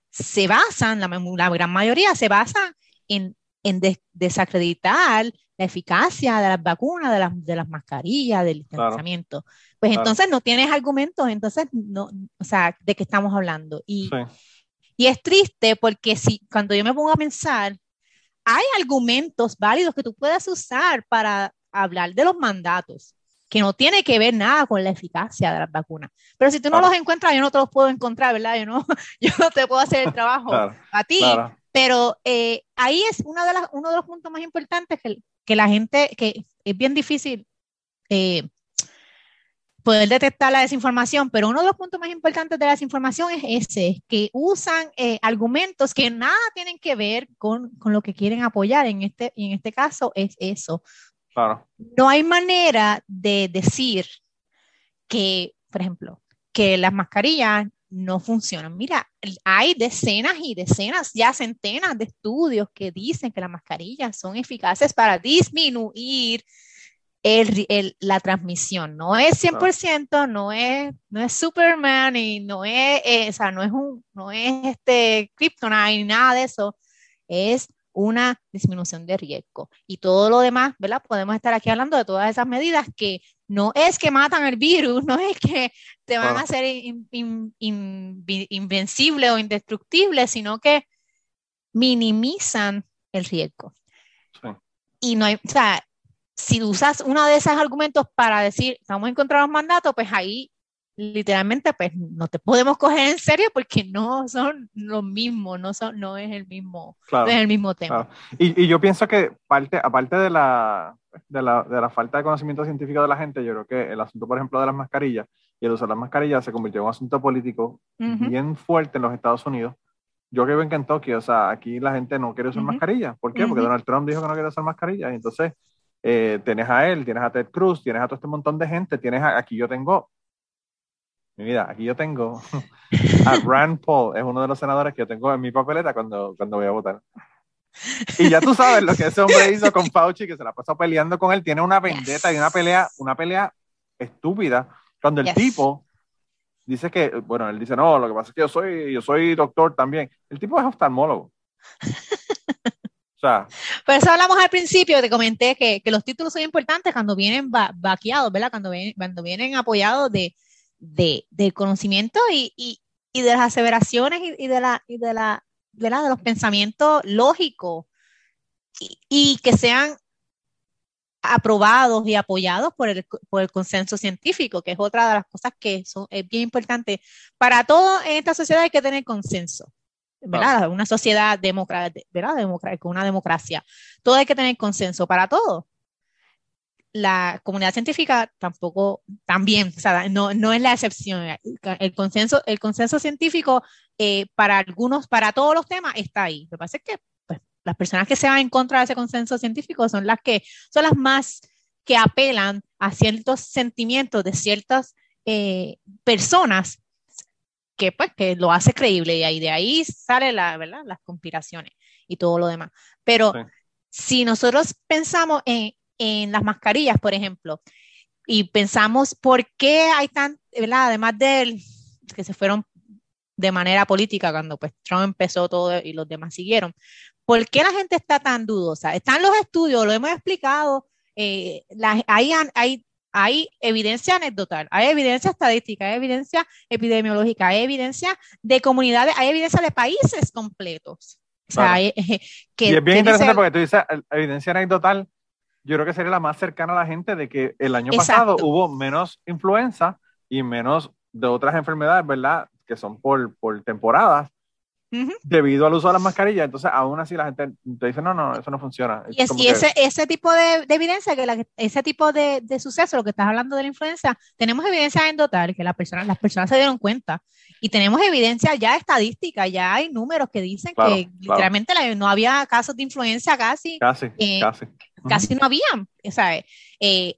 se basan, la, la gran mayoría se basan en, en desacreditar la eficacia de las vacunas, de las, de las mascarillas, del distanciamiento. Pues entonces no tienes argumentos, entonces no, o sea, ¿de qué estamos hablando? Y, y es triste porque si cuando yo me pongo a pensar, hay argumentos válidos que tú puedes usar para hablar de los mandatos, que no tiene que ver nada con la eficacia de las vacunas. Pero si tú no los encuentras, yo no te los puedo encontrar, ¿verdad? Yo no, yo no te puedo hacer el trabajo a ti. Pero eh, ahí es una de las, uno de los puntos más importantes que, que la gente, que es bien difícil eh, poder detectar la desinformación, pero uno de los puntos más importantes de la desinformación es ese, que usan eh, argumentos que nada tienen que ver con, con, lo que quieren apoyar. En este, y en este caso es eso. Claro. No hay manera de decir que, por ejemplo, que las mascarillas no funcionan. Mira, hay decenas y decenas, ya centenas de estudios que dicen que las mascarillas son eficaces para disminuir el, la transmisión. No es 100%, no es, no es Superman y no es, eh, o sea, no es un, no es este Kryptonite ni nada de eso. Es una disminución de riesgo. Y todo lo demás, ¿verdad? Podemos estar aquí hablando de todas esas medidas que no es que matan el virus, no es que te van a hacer invencible o indestructible, sino que minimizan el riesgo. Y no hay, o sea, si usas uno de esos argumentos para decir, estamos en contra de los mandatos, pues ahí literalmente pues no te podemos coger en serio porque no son los mismos, no, son, no es el mismo, no es el mismo tema. Y, y, yo pienso que parte, aparte de la, de, la, de la falta de conocimiento científico de la gente, yo creo que el asunto, por ejemplo, de las mascarillas y el uso de las mascarillas se convirtió en un asunto político bien fuerte en los Estados Unidos. Yo que vivo en Kentucky, o sea, aquí la gente no quiere usar mascarillas. ¿Por qué? Porque Donald Trump dijo que no quiere usar mascarillas. Y entonces eh, tienes a él, tienes a Ted Cruz, tienes a todo este montón de gente, tienes aquí yo tengo, mi vida, aquí yo tengo a Rand Paul, es uno de los senadores que yo tengo en mi papeleta cuando, cuando voy a votar. Y ya tú sabes lo que ese hombre hizo con Fauci, que se la pasó peleando con él, tiene una vendetta y una pelea, una pelea estúpida, cuando el tipo dice que, bueno, él dice, no, lo que pasa es que yo soy, yo soy doctor también. El tipo es oftalmólogo. Por eso hablamos al principio, te comenté que, que los títulos son importantes cuando vienen vaqueados, ¿verdad? Cuando, vienen, cuando vienen apoyados de, de, del conocimiento y, y, y, de las aseveraciones y, de, la, y de, la, de, la, de los pensamientos lógicos y, que sean aprobados y apoyados por el, por el, consenso científico, que es otra de las cosas que son, es bien importante. Para todo en esta sociedad hay que tener consenso. ¿Verdad? Una sociedad democrática, ¿verdad? con una democracia. Todo hay que tener consenso para todo. La comunidad científica tampoco, también, o sea, no, no es la excepción. El consenso, el consenso científico eh, para algunos, para todos los temas está ahí. Lo que pasa es que pues, las personas que se van en contra de ese consenso científico son las que son las más que apelan a ciertos sentimientos de ciertas eh, personas que pues que lo hace creíble y ahí de ahí sale la, ¿verdad? las conspiraciones y todo lo demás. Pero si nosotros pensamos en, en, las mascarillas, por ejemplo, y pensamos por qué hay tan, ¿verdad? Además de que se fueron de manera política cuando pues Trump empezó todo y los demás siguieron. ¿Por qué la gente está tan dudosa? Están los estudios, lo hemos explicado, eh, hay, hay, hay evidencia anecdotal, hay evidencia estadística, hay evidencia epidemiológica, hay evidencia de comunidades, hay evidencia de países completos. O sea, que, y es bien interesante porque tú dices evidencia anecdotal, yo creo que sería la más cercana a la gente de que el año pasado hubo menos influenza y menos de otras enfermedades, ¿verdad? Que son por, por temporadas, debido al uso de las mascarillas. Entonces, aún así la gente te dice, no, no, eso no funciona. Y, ese, ese tipo de, evidencia, que ese tipo de, de, suceso, lo que estás hablando de la influenza, tenemos evidencia en total, que la persona, las personas se dieron cuenta. Y tenemos evidencia ya estadística, ya hay números que dicen que literalmente no había casos de influenza casi. Casi, eh, casi. Casi no habían. Sea, eh,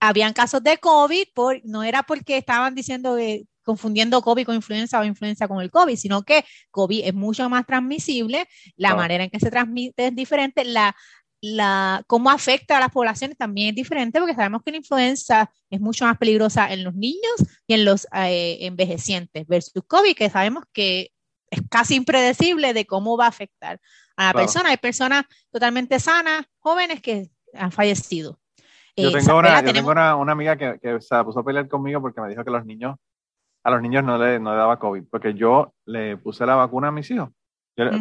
habían casos de COVID, por, no era porque estaban diciendo que confundiendo COVID con influenza o influenza con el COVID, sino que COVID es mucho más transmisible, la manera en que se transmite es diferente, la, la, cómo afecta a las poblaciones también es diferente, porque sabemos que la influenza es mucho más peligrosa en los niños y en los eh, envejecientes versus COVID, que sabemos que es casi impredecible de cómo va a afectar a la persona. Hay personas totalmente sanas, jóvenes que han fallecido. Yo eh, tengo, una, yo tengo una, una, amiga que, que se puso a pelear conmigo porque me dijo que los niños a los niños no le, no le daba COVID, porque yo le puse la vacuna a mis hijos.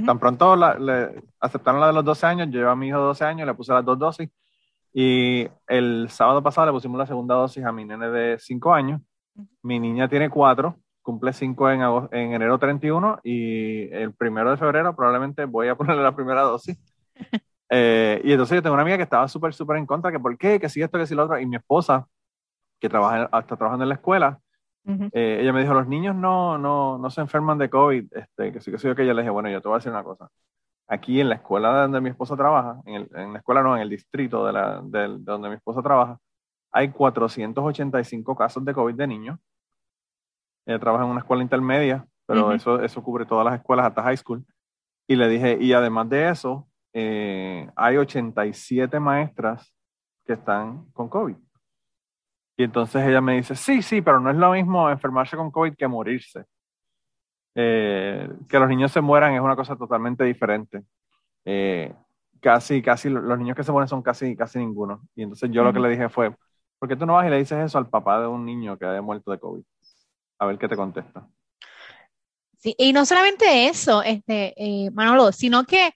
Tan pronto le aceptaron la de los 12 años, yo llevo a mi hijo 12 años, le puse las dos dosis. Y el sábado pasado le pusimos la segunda dosis a mi nene de 5 años. Mi niña tiene 4, cumple 5 en, en enero 31 y el primero de febrero probablemente voy a ponerle la primera dosis. Eh, y entonces yo tengo una amiga que estaba súper, súper en contra, que por qué, que si esto, que si lo otro. Y mi esposa, que trabaja, está trabajando en la escuela, eh, ella me dijo, los niños no, no, no se enferman de COVID, este, que sí que yo que ella le dije, bueno, yo te voy a decir una cosa. Aquí en la escuela donde mi esposa trabaja, en, el, en la escuela no, en el distrito de, la, de, donde mi esposa trabaja, hay 485 casos de COVID de niños. Ella trabaja en una escuela intermedia, pero eso, eso cubre todas las escuelas hasta high school. Y le dije, y además de eso, eh, hay 87 maestras que están con COVID. Y entonces ella me dice, sí, sí, pero no es lo mismo enfermarse con COVID que morirse. Eh, que los niños se mueran es una cosa totalmente diferente. Eh, casi, casi, los niños que se mueren son casi, casi ninguno. Y entonces yo lo que le dije fue, ¿por qué tú no vas y le dices eso al papá de un niño que haya muerto de COVID? A ver qué te contesta. Sí, y no solamente eso, este, eh, Manolo, sino que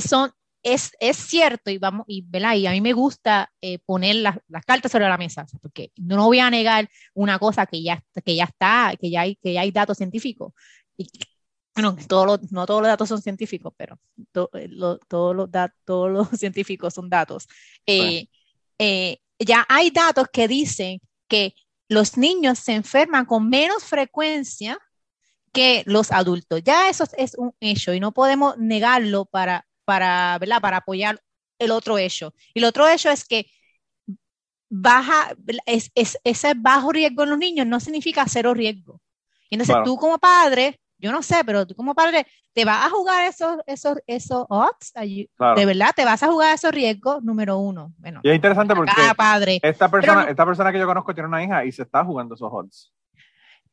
son, es, es cierto y vamos y, y a mí me gusta eh, poner las, las, cartas sobre la mesa porque no voy a negar una cosa que ya que ya está que ya hay que ya hay datos científicos. Y bueno, todos no todos los datos son científicos pero eh, todos los todos los científicos son datos. Eh, ya hay datos que dicen que los niños se enferman con menos frecuencia que los adultos. Ya eso es un hecho y no podemos negarlo para, para, ¿verdad? para apoyar el otro hecho. Y el otro hecho es que baja, es, ese bajo riesgo en los niños no significa cero riesgo. Y entonces tú como padre, yo no sé, pero tú como padre, te vas a jugar esos, esos, esos odds, de verdad, te vas a jugar esos riesgos, número uno. Bueno, y es interesante porque padre. Esta, persona, esta persona que yo conozco tiene una hija y se está jugando esos odds.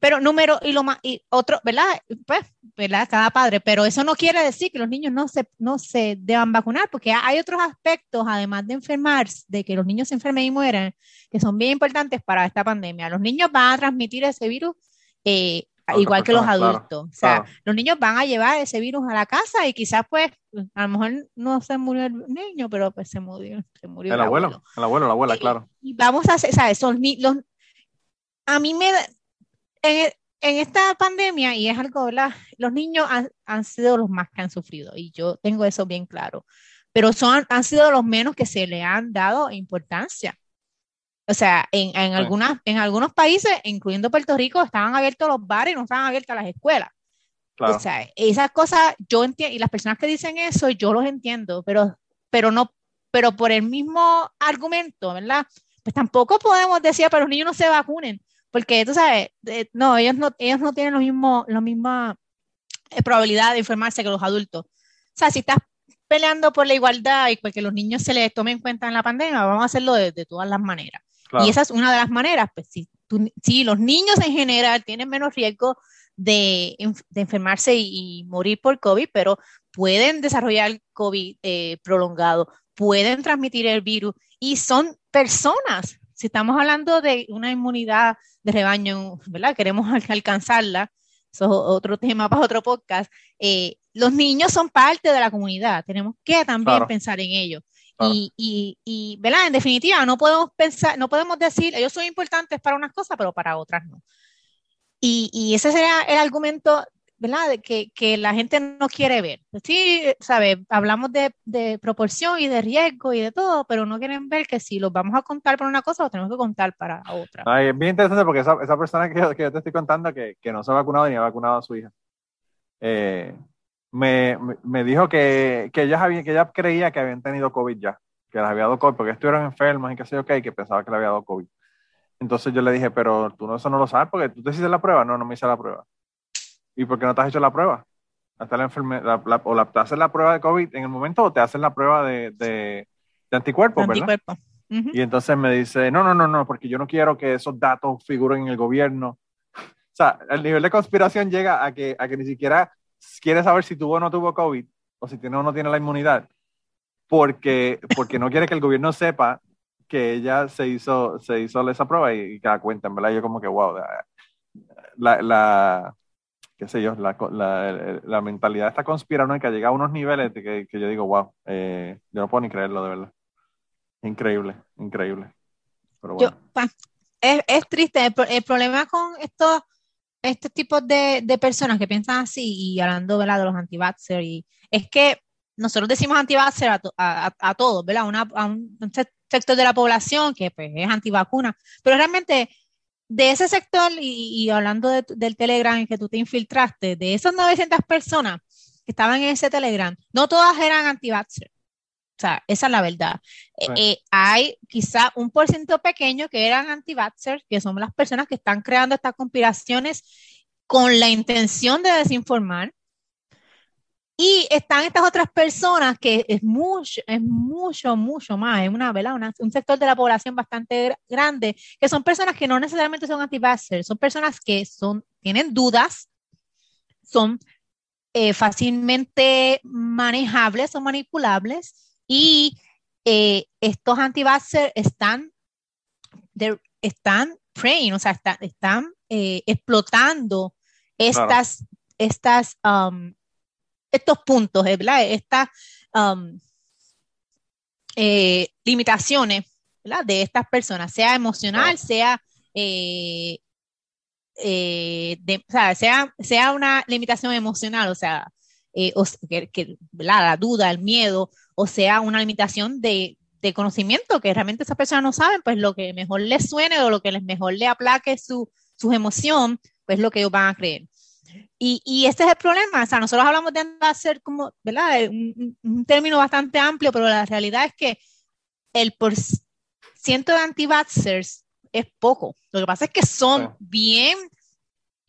Pero número, y lo más, y otro, ¿verdad? Pues, ¿verdad? Cada padre, pero eso no quiere decir que los niños no se, no se deban vacunar, porque hay otros aspectos, además de enfermarse, de que los niños se enfermen y mueran, que son bien importantes para esta pandemia. Los niños van a transmitir ese virus eh, igual que los adultos. o sea, los niños van a llevar ese virus a la casa y quizás pues a lo mejor no se murió el niño, pero pues se murió, se murió el, abuelo, el abuelo, la abuela, claro. Y vamos a hacer, ¿sabes? Son, los, a mí me en, esta pandemia, y es algo, ¿verdad? Los niños han, sido los más que han sufrido, y yo tengo eso bien claro, pero son, han sido los menos que se le han dado importancia. O sea, en, en, algunas, en algunos países, incluyendo Puerto Rico, estaban abiertos los bares y no estaban abiertas las escuelas. O sea, esas cosas, yo entiendo, y las personas que dicen eso, yo los entiendo, pero, pero no, pero por el mismo argumento, ¿verdad? Pues tampoco podemos decir, pero los niños no se vacunen, porque tú sabes, no, ellos no, ellos no tienen lo mismo, la misma eh, probabilidad de enfermarse que los adultos. O sea, si estás peleando por la igualdad y porque los niños se les tomen en cuenta en la pandemia, vamos a hacerlo de, todas las maneras. Y esa es una de las maneras, pues si, si los niños en general tienen menos riesgo de, enfermarse y, morir por COVID, pero pueden desarrollar COVID eh, prolongado, pueden transmitir el virus y son personas. Si estamos hablando de una inmunidad de rebaño, ¿verdad? Queremos alcanzarla, eso es otro tema para otro podcast. Eh, los niños son parte de la comunidad, tenemos que también pensar en ellos. Y, y, y, ¿verdad? En definitiva, no podemos pensar, no podemos decir, ellos son importantes para unas cosas, pero para otras no. Y, y ese sería el argumento, ¿verdad? Que, que, la gente no quiere ver. Sí, ¿sabes? Hablamos de, de, proporción y de riesgo y de todo, pero no quieren ver que si los vamos a contar para una cosa, los tenemos que contar para otra. Ay, es bien interesante porque esa, esa persona que yo, que yo, te estoy contando que, que, no se ha vacunado ni ha vacunado a su hija, eh, me, me, dijo que, que, ella había, que ella creía que habían tenido COVID ya, que les había dado COVID, porque estuvieron enfermos y que sé yo qué, que pensaba que le había dado COVID. Entonces yo le dije, pero tú no, eso no lo sabes porque tú te hiciste la prueba. No, no me hice la prueba. ¿Y por qué no te has hecho la prueba? Hasta la enfermedad, o la, te haces la prueba de COVID en el momento o te haces la prueba de, de, anticuerpos, ¿verdad? Y entonces me dice, no, no, no, no, porque yo no quiero que esos datos figuren en el gobierno. O sea, el nivel de conspiración llega a que, a que ni siquiera quiere saber si tuvo o no tuvo COVID o si tiene o no tiene la inmunidad, porque, porque no quiere que el gobierno sepa que ella se hizo, se hizo esa prueba y, cada cuenta, en verdad, yo como que, wow, la, la qué sé yo, la, la, la mentalidad está conspiranoica llega a unos niveles de que, que yo digo, wow, eh, yo no puedo ni creerlo, de verdad. Increíble, increíble. Pero bueno. es, es, triste, el, problema con estos este tipo de, de, personas que piensan así y hablando de los anti y es que nosotros decimos anti a, a, a, todos, ¿verdad? Una, a un, sector de la población que pues, es antivacuna, pero realmente de ese sector, y, hablando del Telegram en que tú te infiltraste, de esas 900 personas que estaban en ese Telegram, no todas eran anti O sea, esa es la verdad. Eh, eh, hay quizá un porcentaje pequeño que eran anti que son las personas que están creando estas conspiraciones con la intención de desinformar, y están estas otras personas que es mucho, es mucho, mucho más, es una, ¿verdad? un sector de la población bastante grande, que son personas que no necesariamente son anti son personas que son, tienen dudas, son eh, fácilmente manejables o manipulables y eh, estos anti están, están praying, o sea, están eh, explotando estas, estas um, estos puntos, ¿verdad? Estas um, eh, limitaciones ¿verdad? de estas personas, sea emocional, sea, eh, eh, sea, sea una limitación emocional, o sea, que, la duda, el miedo, o sea, una limitación de, de, conocimiento, que realmente esas personas no saben, pues lo que mejor les suene o lo que les mejor le aplaque su, su emoción, pues lo que ellos van a creer. Y, y, este es el problema, o sea, nosotros hablamos de hacer como, ¿verdad? Un, un, término bastante amplio, pero la realidad es que el por ciento de anti es poco. Lo que pasa es que son bien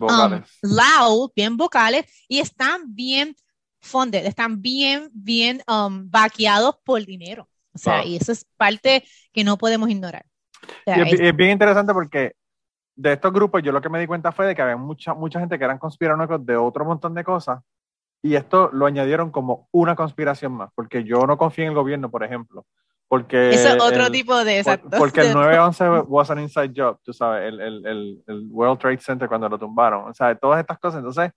um, loud, bien vocales y están bien funded, están bien, bien um, vaqueados por dinero. O sea, y eso es parte que no podemos ignorar. es, bien interesante porque de estos grupos, yo lo que me di cuenta fue de que había mucha, mucha gente que eran conspiranoicos de otro montón de cosas, y esto lo añadieron como una conspiración más, porque yo no confío en el gobierno, por ejemplo. Porque Eso es otro tipo de exacto. porque el 9-11 was an inside job, tú sabes, el, el, el, World Trade Center cuando lo tumbaron. O sea, todas estas cosas. Entonces,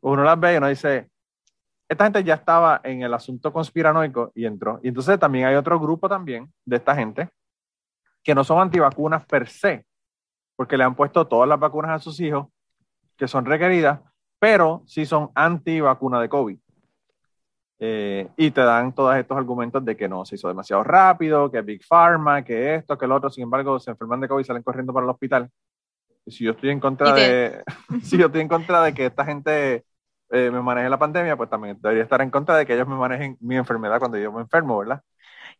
uno las ve y uno dice, esta gente ya estaba en el asunto conspiranoico y entró. Y entonces también hay otro grupo también de esta gente que no son antivacunas per se, porque le han puesto todas las vacunas a sus hijos que son requeridas, pero sí son anti-vacuna de COVID. Eh, y te dan todos estos argumentos de que no se hizo demasiado rápido, que Big Pharma, que esto, que lo otro, sin embargo, se enferman de COVID y salen corriendo para el hospital. Y si yo estoy en contra de, si yo estoy en contra de que esta gente eh, me manejen la pandemia, pues también debería estar en contra de que ellos me manejen mi enfermedad cuando yo me enfermo, ¿verdad?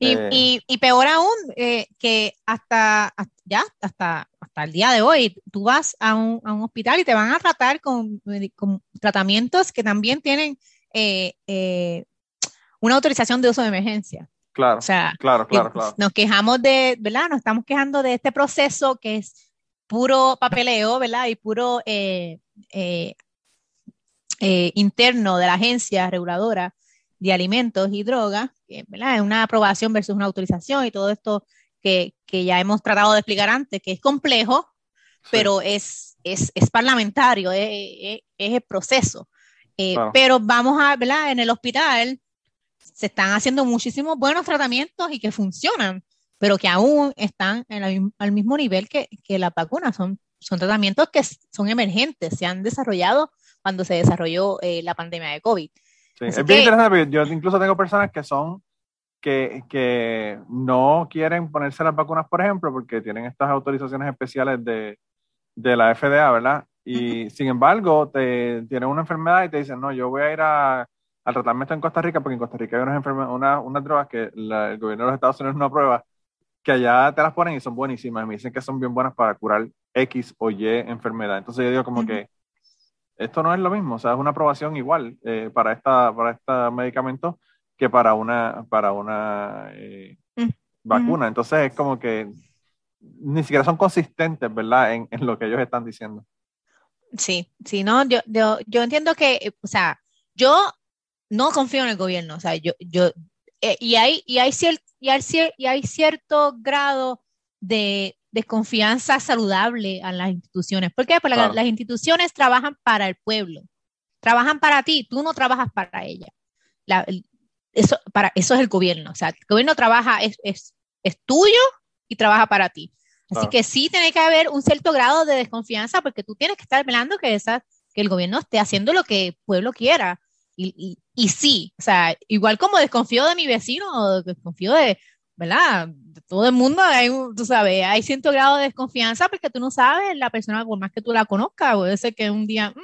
Y, Eh, y, y peor aún, eh, que hasta, hasta- ya, hasta, hasta el día de hoy, tú vas a un, a un hospital y te van a tratar con, con tratamientos que también tienen eh, eh, una autorización de uso de emergencia. claro, O sea, claro, claro, claro. nos quejamos de, ¿verdad? Nos estamos quejando de este proceso que es puro papeleo, ¿verdad? Y puro interno de la agencia reguladora de alimentos y drogas, ¿verdad? Es una aprobación versus una autorización y todo esto que, que ya hemos tratado de explicar antes, que es complejo, Sí. pero es, es, es parlamentario, es, es- es el proceso. Eh, Claro. Pero vamos a, ¿verdad? En el hospital se están haciendo muchísimos buenos tratamientos y que funcionan, pero que aún están en la al mismo nivel que, que las vacunas. Son, son tratamientos que son emergentes, se han desarrollado cuando se desarrolló eh, la pandemia de COVID. Sí, es bien interesante, yo incluso tengo personas que son, que, que no quieren ponerse las vacunas, por ejemplo, porque tienen estas autorizaciones especiales de, de la FDA, ¿verdad? Y sin embargo, te tienen una enfermedad y te dicen, no, yo voy a ir a, a tratarme esto en Costa Rica, porque en Costa Rica hay unas, una, unas drogas que la- el gobierno de los Estados Unidos no aprueba, que allá te las ponen y son buenísimas. Me dicen que son bien buenas para curar X o Y enfermedad. Entonces yo digo como Ujú. que esto no es lo mismo, o sea, es una aprobación igual eh, para esta para este medicamento que para una para una eh, Mm. vacuna. Entonces es como que ni siquiera son consistentes, ¿verdad? En, en lo que ellos están diciendo. Sí, sí, no, yo, yo, yo entiendo que, eh, o sea, yo no confío en el gobierno, o sea, yo, yo, eh, y hay, y hay cier- y hay cier- y hay cierto grado de desconfianza saludable a las instituciones. ¿Por qué? Porque la- Claro. las instituciones trabajan para el pueblo, trabajan para ti, tú no trabajas para ella. La- el- eso, para, eso es el gobierno, o sea, el gobierno trabaja, es, es, es tuyo y trabaja para ti. Así Claro. que sí tiene que haber un cierto grado de desconfianza porque tú tienes que estar velando que, esa, que el gobierno esté haciendo lo que el pueblo quiera. Y, y, y sí, o sea, igual como desconfío de mi vecino, o desconfío de, ¿verdad? Todo el mundo, hay, tú sabes, hay cierto grado de desconfianza porque tú no sabes la persona, por más que tú la conozcas, puede ser que un día, mm,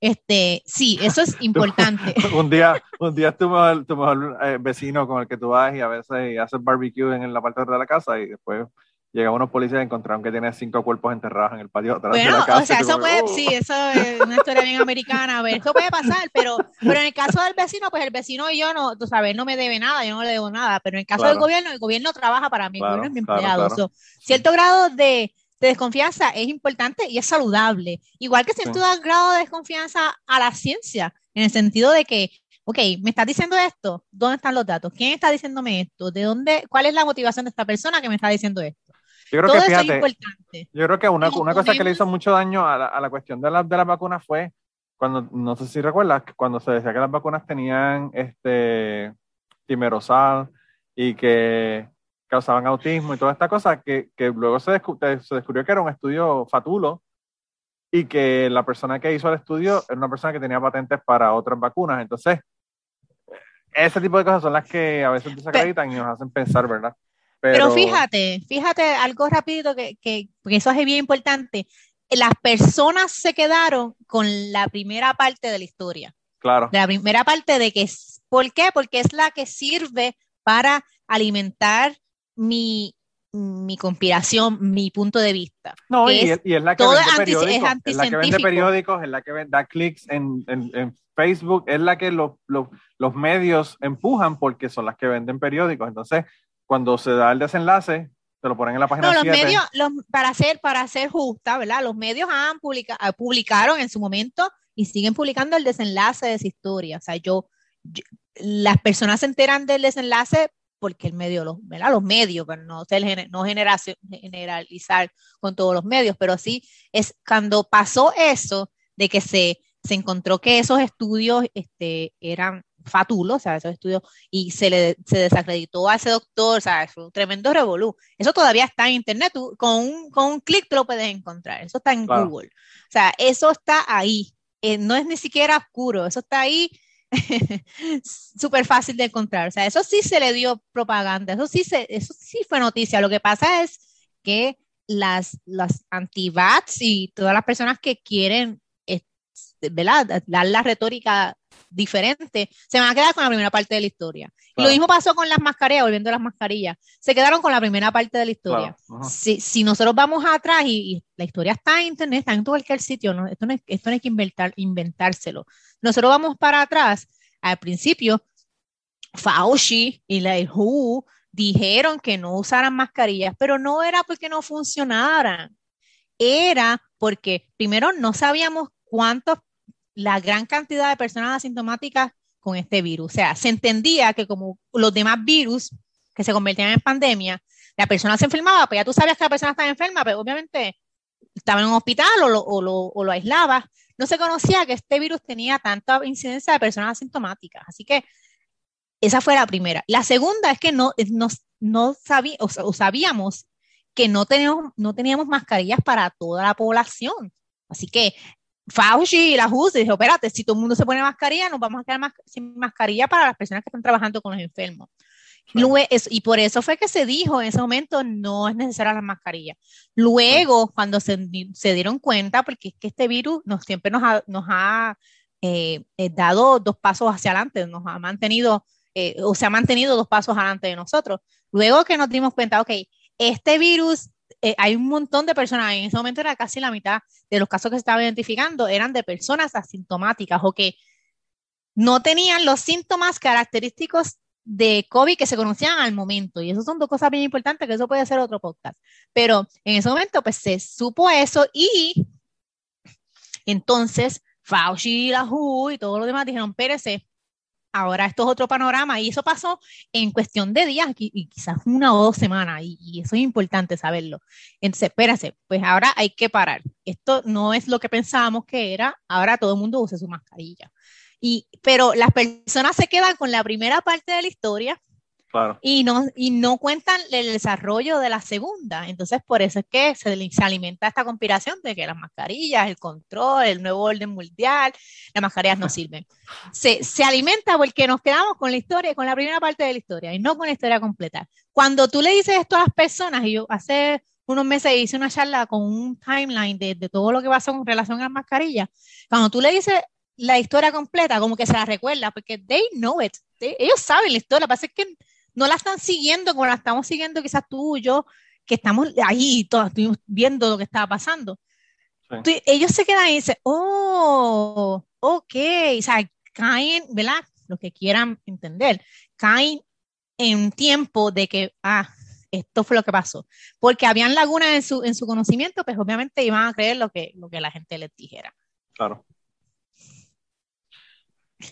este, sí, eso es importante. un día, un día tu mejor, tu mejor eh, vecino con el que tú vas y a veces haces barbecue en, la parte de la casa y después llegan unos policías y encontraron que tiene cinco cuerpos enterrados en el patio de atrás de Bueno, la casa. o sea, eso como, puede, "Oh". sí, eso es una historia bien americana, a ver, eso puede pasar, pero, pero en el caso del vecino, pues el vecino y yo no, tú sabes, no me debe nada, yo no le debo nada, pero en el caso del gobierno, el gobierno trabaja para mí, el Claro, gobierno es mi empleado. claro. So, cierto grado de, de desconfianza es importante y es saludable, igual que cierto grado de desconfianza a la ciencia, en el sentido de que, ok, me estás diciendo esto, ¿dónde están los datos? ¿Quién está diciéndome esto? ¿De dónde, cuál es la motivación de esta persona que me está diciendo esto? Yo creo Todo que eso es fíjate, importante. Yo creo que una, una cosa que le hizo mucho daño a la, a la cuestión de, la, de las vacunas fue cuando, no sé si recuerdas, cuando se decía que las vacunas tenían este timerosal y que causaban autismo y toda esta cosa, que, que luego se, descu- se descubrió que era un estudio fatulo y que la persona que hizo el estudio era una persona que tenía patentes para otras vacunas. Entonces, ese tipo de cosas son las que a veces desacreditan y nos hacen pensar, ¿verdad? Pero, fíjate, fíjate algo rapidito que, que, porque eso es bien importante. Las personas se quedaron con la primera parte de la historia. Claro. De la primera parte de que es, ¿por qué? Porque es la que sirve para alimentar mi, mi conspiración, mi punto de vista. No, y es- y es la que vende periódicos, es es, la que vende periódicos, es la que da clics en, en- en Facebook, es la que los, los, los medios empujan porque son las que venden periódicos. Entonces, cuando se da el desenlace, te lo ponen en la página No, los 7. medios, los, para ser, para ser justa, ¿verdad? Los medios han publica, ah, publicaron en su momento y siguen publicando el desenlace de esa historia. O sea, yo, yo- las personas se enteran del desenlace porque el medio, los, ¿verdad? Los medios, pero no, no generalizar con todos los medios, pero sí es cuando pasó eso de que se, se encontró que esos estudios este, eran fatulos, o sea, esos estudios, y se le se desacreditó a ese doctor, o sea, fue un tremendo revolú. Eso todavía está en internet, tú, con un, con un clic lo puedes encontrar, eso está en Claro. Google. O sea, eso está ahí, eh, no es ni siquiera oscuro, eso está ahí súper fácil de encontrar. O sea, eso sí se le dio propaganda, eso sí, se, eso sí fue noticia. Lo que pasa es que las, las anti-bats y todas las personas que quieren ¿verdad? dar la retórica diferente, se van a quedar con la primera parte de la historia. Lo mismo pasó con las mascarillas, volviendo a las mascarillas. Se quedaron con la primera parte de la historia. Si, si, nosotros vamos atrás y, la historia está en internet, está en cualquier sitio, ¿no? Esto, no es, esto no hay que inventar, inventárselo. Nosotros vamos para atrás, al principio, Fauci y la WHO dijeron que no usaran mascarillas, pero no era porque no funcionaran, era porque primero no sabíamos cuántos, la gran cantidad de personas asintomáticas con este virus. O sea, se entendía que como los demás virus que se convertían en pandemia, la persona se enfermaba, pues ya tú sabías que la persona estaba enferma, pero obviamente estaba en un hospital o lo, o lo, o. No se conocía que este virus tenía tanta incidencia de personas asintomáticas. Así que esa fue la primera. La segunda es que no, no, no o sabíamos que no teníamos, no teníamos mascarillas para toda la población. Así que Fauci y la WHO dijo, espérate, si todo el mundo se pone mascarilla, nos vamos a quedar sin mascarilla para las personas que están trabajando con los enfermos. y por eso fue que se dijo en ese momento, no es necesaria la mascarilla. Luego, cuando se, dieron cuenta, porque es que este virus nos, siempre nos ha, nos ha eh, eh, dado dos pasos hacia adelante, nos ha mantenido eh, o se ha mantenido dos pasos adelante de nosotros. Luego que nos dimos cuenta, ok, este virus, eh, hay un montón de personas, en ese momento era casi la mitad de los casos que se estaban identificando, eran de personas asintomáticas o que no tenían los síntomas característicos de COVID que se conocían al momento. Y eso son dos cosas bien importantes, que eso puede ser otro podcast. Pero en ese momento, pues se supo eso y entonces Fauci, la WHO y todo lo demás dijeron, espérese, ahora esto es otro panorama y eso pasó en cuestión de días y, quizás una o dos semanas y, eso es importante saberlo. Entonces, espérase, pues ahora hay que parar. Esto no es lo que pensábamos que era, ahora todo el mundo usa su mascarilla. Y, pero las personas se quedan con la primera parte de la historia y, no, y no cuentan el desarrollo de la segunda. Entonces, por eso es que se, se, alimenta esta conspiración de que las mascarillas, el control, el nuevo orden mundial, las mascarillas no sirven. Se, se alimenta porque nos quedamos con la historia, con la primera parte de la historia y no con la historia completa. Cuando tú le dices esto a las personas, y yo hace unos meses hice una charla con un timeline de, de todo lo que pasó en relación a las mascarillas, cuando tú le dices la historia completa, como que se la recuerda, porque they know it. ellos saben la historia, pasa que no la están siguiendo como la estamos siguiendo quizás tú y yo, que estamos ahí todos viendo lo que estaba pasando. ellos se quedan y dicen, oh, ok, o sea, caen, ¿verdad? Lo que quieran entender, caen en tiempo de que, ah, esto fue lo que pasó. Porque habían lagunas en su, en su conocimiento, pues obviamente iban a creer lo que, lo que la gente les dijera. Claro.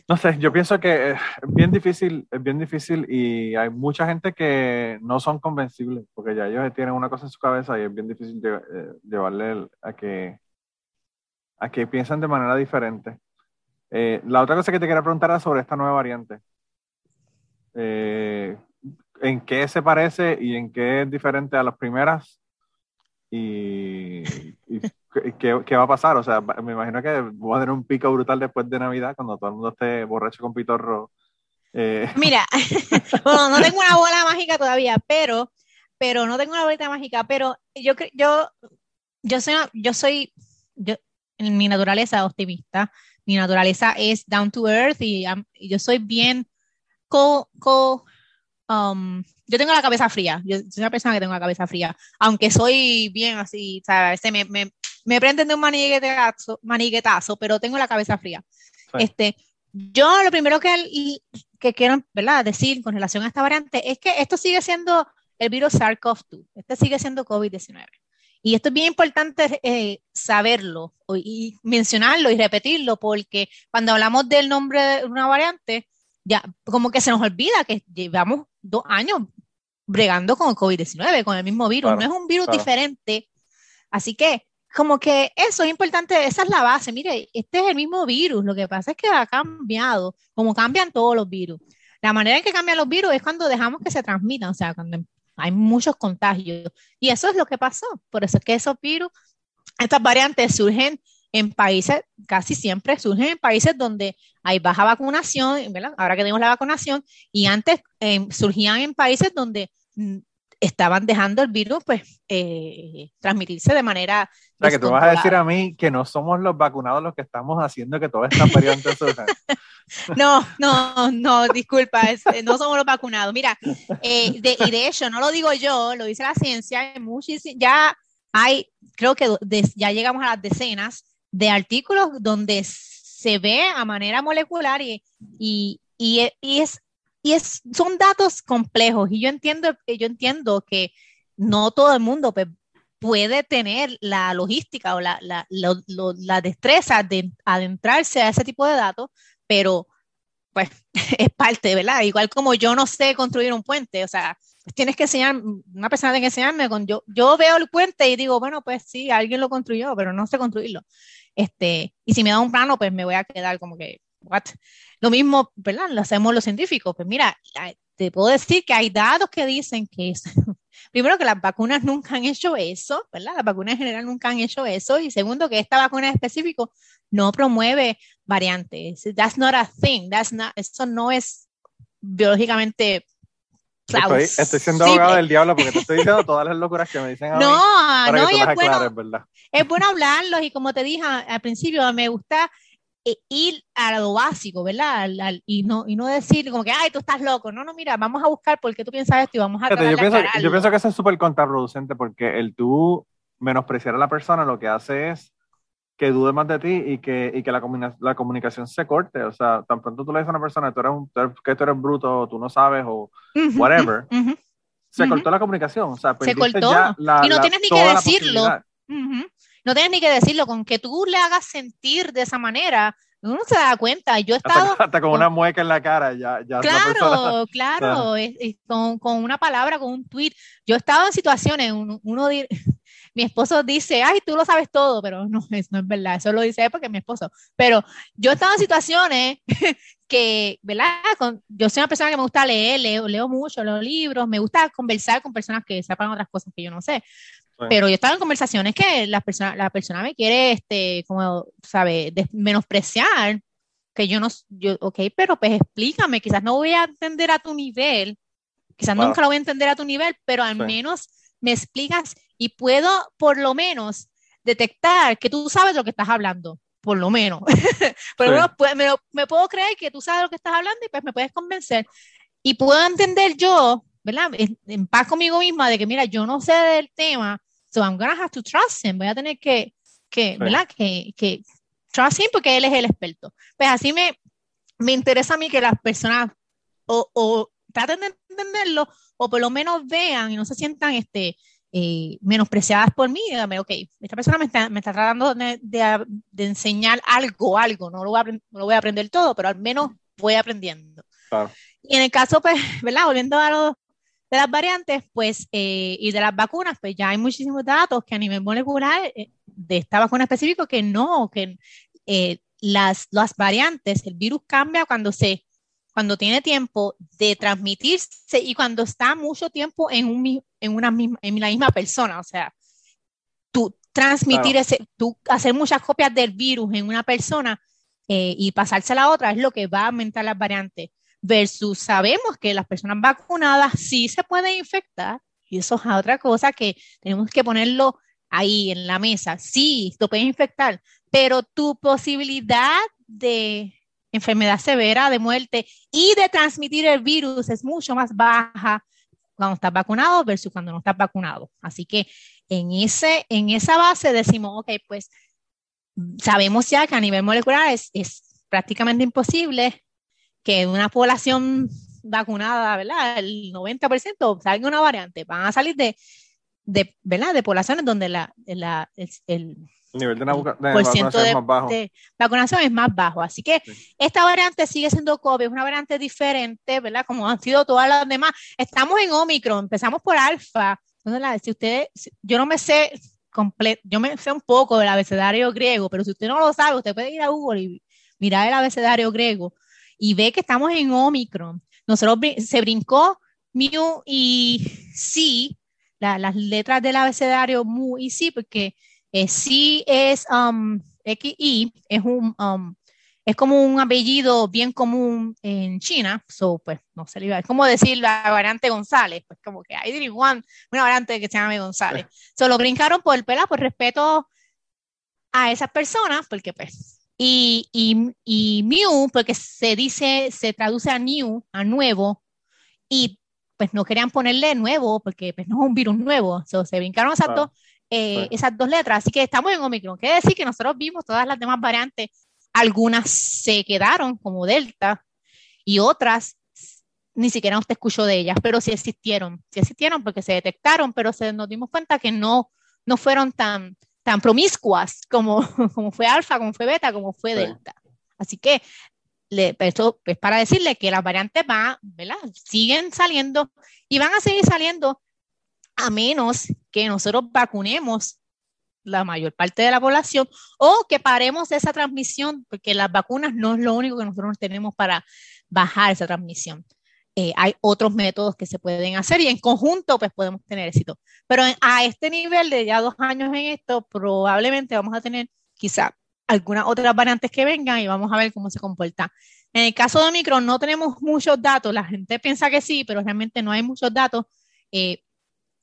No sé, yo pienso que es bien difícil, es bien difícil y hay mucha gente que no son convencibles porque ya ellos tienen una cosa en su cabeza y es bien difícil eh, llevarle a que a que piensen de manera diferente. Eh, la otra cosa que te quería preguntar era sobre esta nueva variante. Eh, ¿En qué se parece y en qué es diferente a las primeras? Y ¿Qué, ¿qué, va a pasar? O sea, me imagino que va a tener un pico brutal después de Navidad cuando todo el mundo esté borracho con pitorro. Eh. Mira, bueno, no tengo una bola mágica todavía, pero, pero no tengo una bolita mágica, pero yo yo, yo soy, yo soy, yo, en mi naturaleza optimista, mi naturaleza es down to earth y, yo soy bien co, co um, yo tengo la cabeza fría, yo soy una persona que tengo la cabeza fría, aunque soy bien así, o sea, me, me, me prenden de un maniguetazo, maniguetazo pero tengo la cabeza fría. Este, yo lo primero que, que quiero ¿verdad? decir con relación a esta variante es que esto sigue siendo el virus SARS-CoV-2, este sigue siendo COVID-19. Y esto es bien importante eh, saberlo y mencionarlo y repetirlo, porque cuando hablamos del nombre de una variante, ya como que se nos olvida que llevamos dos años bregando con el COVID-19, con el mismo virus. no es un virus diferente. Así que como que eso es importante, esa es la base. Mire, este es el mismo virus, lo que pasa es que ha cambiado, como cambian todos los virus. La manera en que cambian los virus es cuando dejamos que se transmitan, o sea, cuando hay muchos contagios. Y eso es lo que pasó. Por eso es que esos virus, estas variantes surgen en países, casi siempre surgen en países donde hay baja vacunación, ¿verdad? Ahora que tenemos la vacunación, y antes eh, surgían en países donde mm, estaban dejando el virus pues eh, transmitirse de manera o sea, que tú vas a decir a mí que no somos los vacunados los que estamos haciendo que todo esta variante No, no, no, disculpa, eh, no somos los vacunados. Mira, eh, y de hecho, no lo digo yo, lo dice la ciencia, ya hay, creo que ya llegamos a las decenas de artículos donde se ve a manera molecular y, y, y, y es y es, son datos complejos y yo entiendo, yo entiendo que no todo el mundo pues, puede tener la logística o la, la, la destreza de adentrarse a ese tipo de datos, pero pues es parte, ¿verdad? Igual como yo no sé construir un puente, o sea, pues, tienes que enseñar, una persona tiene que enseñarme, con, yo, yo veo el puente y digo, bueno, pues sí, alguien lo construyó, pero no sé construirlo. Este, y si me da un plano, pues me voy a quedar como que, what? Lo mismo, ¿verdad? Lo hacemos los científicos. Pues mira, te puedo decir que hay datos que dicen que es, primero que las vacunas nunca han hecho eso, ¿verdad? Las vacunas en general nunca han hecho eso. Y segundo, que esta vacuna en específico no promueve variantes. That's not a thing. That's not, eso no es biológicamente Estoy, estoy, siendo abogado del diablo porque te estoy diciendo todas las locuras que me dicen a no, mí para no, que tú es las bueno, ¿verdad? Es bueno hablarlos y como te dije al principio, me gusta e ir a lo básico, ¿verdad? y, no, y no decir como que, ay, tú estás loco. No, no, mira, vamos a buscar por qué tú piensas esto y vamos a Fíjate, yo, pienso, yo pienso que eso es súper contraproducente porque el tú menospreciar a la persona lo que hace es que dude más de ti y que, y que la, la comunicación se corte. O sea, tan pronto tú le dices a una persona tú eres un, que tú eres bruto, o tú no sabes, o whatever, se cortó la comunicación. O sea, se cortó. y no tienes ni que decirlo. No tienes ni que decirlo, con que tú le hagas sentir de esa manera, uno se da cuenta. Yo he estado. Hasta, con, una mueca en la cara, ya. ya claro, claro, con, con, una palabra, con un tweet. Yo he estado en situaciones, uno, uno mi esposo dice, ay, tú lo sabes todo, pero no, es, no es verdad, eso lo dice porque es mi esposo. Pero yo he estado en situaciones que, ¿verdad? yo soy una persona que me gusta leer, leo, leo mucho, leo libros, me gusta conversar con personas que sepan otras cosas que yo no sé. Pero yo estaba en conversaciones que la persona, la persona me quiere, este, como, sabe, menospreciar, que yo no, yo, ok, pero pues explícame, quizás no voy a entender a tu nivel, quizás nunca lo voy a entender a tu nivel, pero al menos me explicas y puedo por lo menos detectar que tú sabes lo que estás hablando, por lo menos. pero pues, me, me, puedo creer que tú sabes lo que estás hablando y pues me puedes convencer. Y puedo entender yo, ¿verdad? En, paz conmigo misma de que, mira, yo no sé del tema, So I'm gonna have to trust him. Voy a tener que, que ¿verdad? Que, que trust him porque él es el experto. Pues así me, me interesa a mí que las personas o, o traten de entenderlo o por lo menos vean y no se sientan este, eh, menospreciadas por mí. Dígame, ok, esta persona me está, me está tratando de, de, enseñar algo, algo. No lo, voy a, no lo voy a aprender todo, pero al menos voy aprendiendo. Y en el caso, pues, ¿verdad? Volviendo a los de las variantes, pues, eh, y de las vacunas, pues ya hay muchísimos datos que a nivel molecular eh, de esta vacuna específico que no, que eh, las, las variantes, el virus cambia cuando se, cuando tiene tiempo de transmitirse y cuando está mucho tiempo en, un, en, una misma, en la misma persona, o sea, tú transmitir ese, tú hacer muchas copias del virus en una persona y pasarse a otra es lo que va a aumentar las variantes versus sabemos que las personas vacunadas sí se pueden infectar, y eso es otra cosa que tenemos que ponerlo ahí en la mesa. Sí, lo pueden infectar, pero tu posibilidad de enfermedad severa, de muerte y de transmitir el virus es mucho más baja cuando estás vacunado versus cuando no estás vacunado. Así que en, ese, en esa base decimos, ok, pues sabemos ya que a nivel molecular es, es prácticamente imposible que una población vacunada, ¿verdad? El 90% salga una variante, van a salir de, de, ¿verdad? de poblaciones donde la, la el, nivel de, vacunación es más bajo. De vacunación es más bajo. Así que esta variante sigue siendo COVID, es una variante diferente, ¿verdad? Como han sido todas las demás. Estamos en Omicron, empezamos por alfa. Si usted, yo no me sé completo, yo me sé un poco del abecedario griego, pero si usted no lo sabe, usted puede ir a Google y mirar el abecedario griego y ve que estamos en Omicron. Nosotros se brincó Mu y C, las letras del abecedario Mu y C, porque eh, C es um, XI, es un, um, es como un apellido bien común en China, so, pues no se le iba, es como decir la variante González, pues como que hay didn't una variante que se llama González. Solo brincaron por, ¿verdad? por respeto a esas personas, porque pues, y, y, y Mew, porque se dice, se traduce a new, a nuevo, y pues no querían ponerle nuevo, porque pues no es un virus nuevo, so, se brincaron esas, dos, eh, esas dos letras, así que estamos en Omicron, quiere decir que nosotros vimos todas las demás variantes algunas se quedaron como Delta y otras ni siquiera usted escuchó de ellas, pero sí existieron, sí existieron porque se detectaron, pero se, nos dimos cuenta que no, no fueron tan, tan promiscuas como, como fue alfa, como fue beta, como fue delta. Así que le, esto es para decirle que las variantes van, ¿verdad? siguen saliendo y van a seguir saliendo a menos que nosotros vacunemos la mayor parte de la población o que paremos esa transmisión, porque las vacunas no es lo único que nosotros tenemos para bajar esa transmisión. Eh, hay otros métodos que se pueden hacer y en conjunto pues podemos tener éxito. Pero a este nivel de ya dos años en esto, probablemente vamos a tener quizá algunas otras variantes que vengan y vamos a ver cómo se comporta. En el caso de Omicron no tenemos muchos datos, la gente piensa que sí, pero realmente no hay muchos datos. Eh,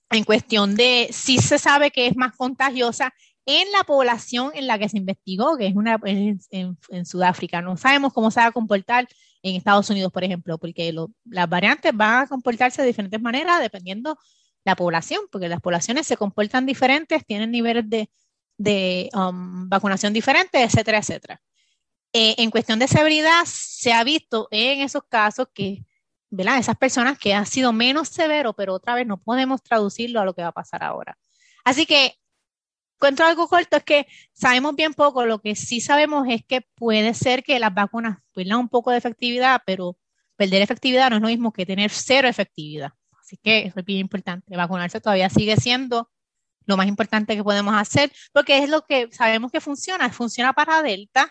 en cuestión de si se sabe que es más contagiosa en la población en la que se investigó, que es una en, Sudáfrica. No sabemos cómo se va a comportar en Estados Unidos, por ejemplo, porque las variantes van a comportarse de diferentes maneras dependiendo la población, porque las poblaciones se comportan diferentes, tienen niveles de, um, vacunación diferentes, etcétera, etcétera. Eh, en cuestión de severidad, se ha visto en esos casos que ¿verdad? Esas personas que han sido menos severo, pero otra vez no podemos traducirlo a lo que va a pasar ahora. Así que, cuento algo corto, es que sabemos bien poco, lo que sí sabemos es que puede ser que las vacunas pierdan un poco de efectividad, pero perder efectividad no es lo mismo que tener cero efectividad. Así que eso es bien importante. Vacunarse todavía sigue siendo lo más importante que podemos hacer, porque es lo que sabemos que funciona, funciona para Delta,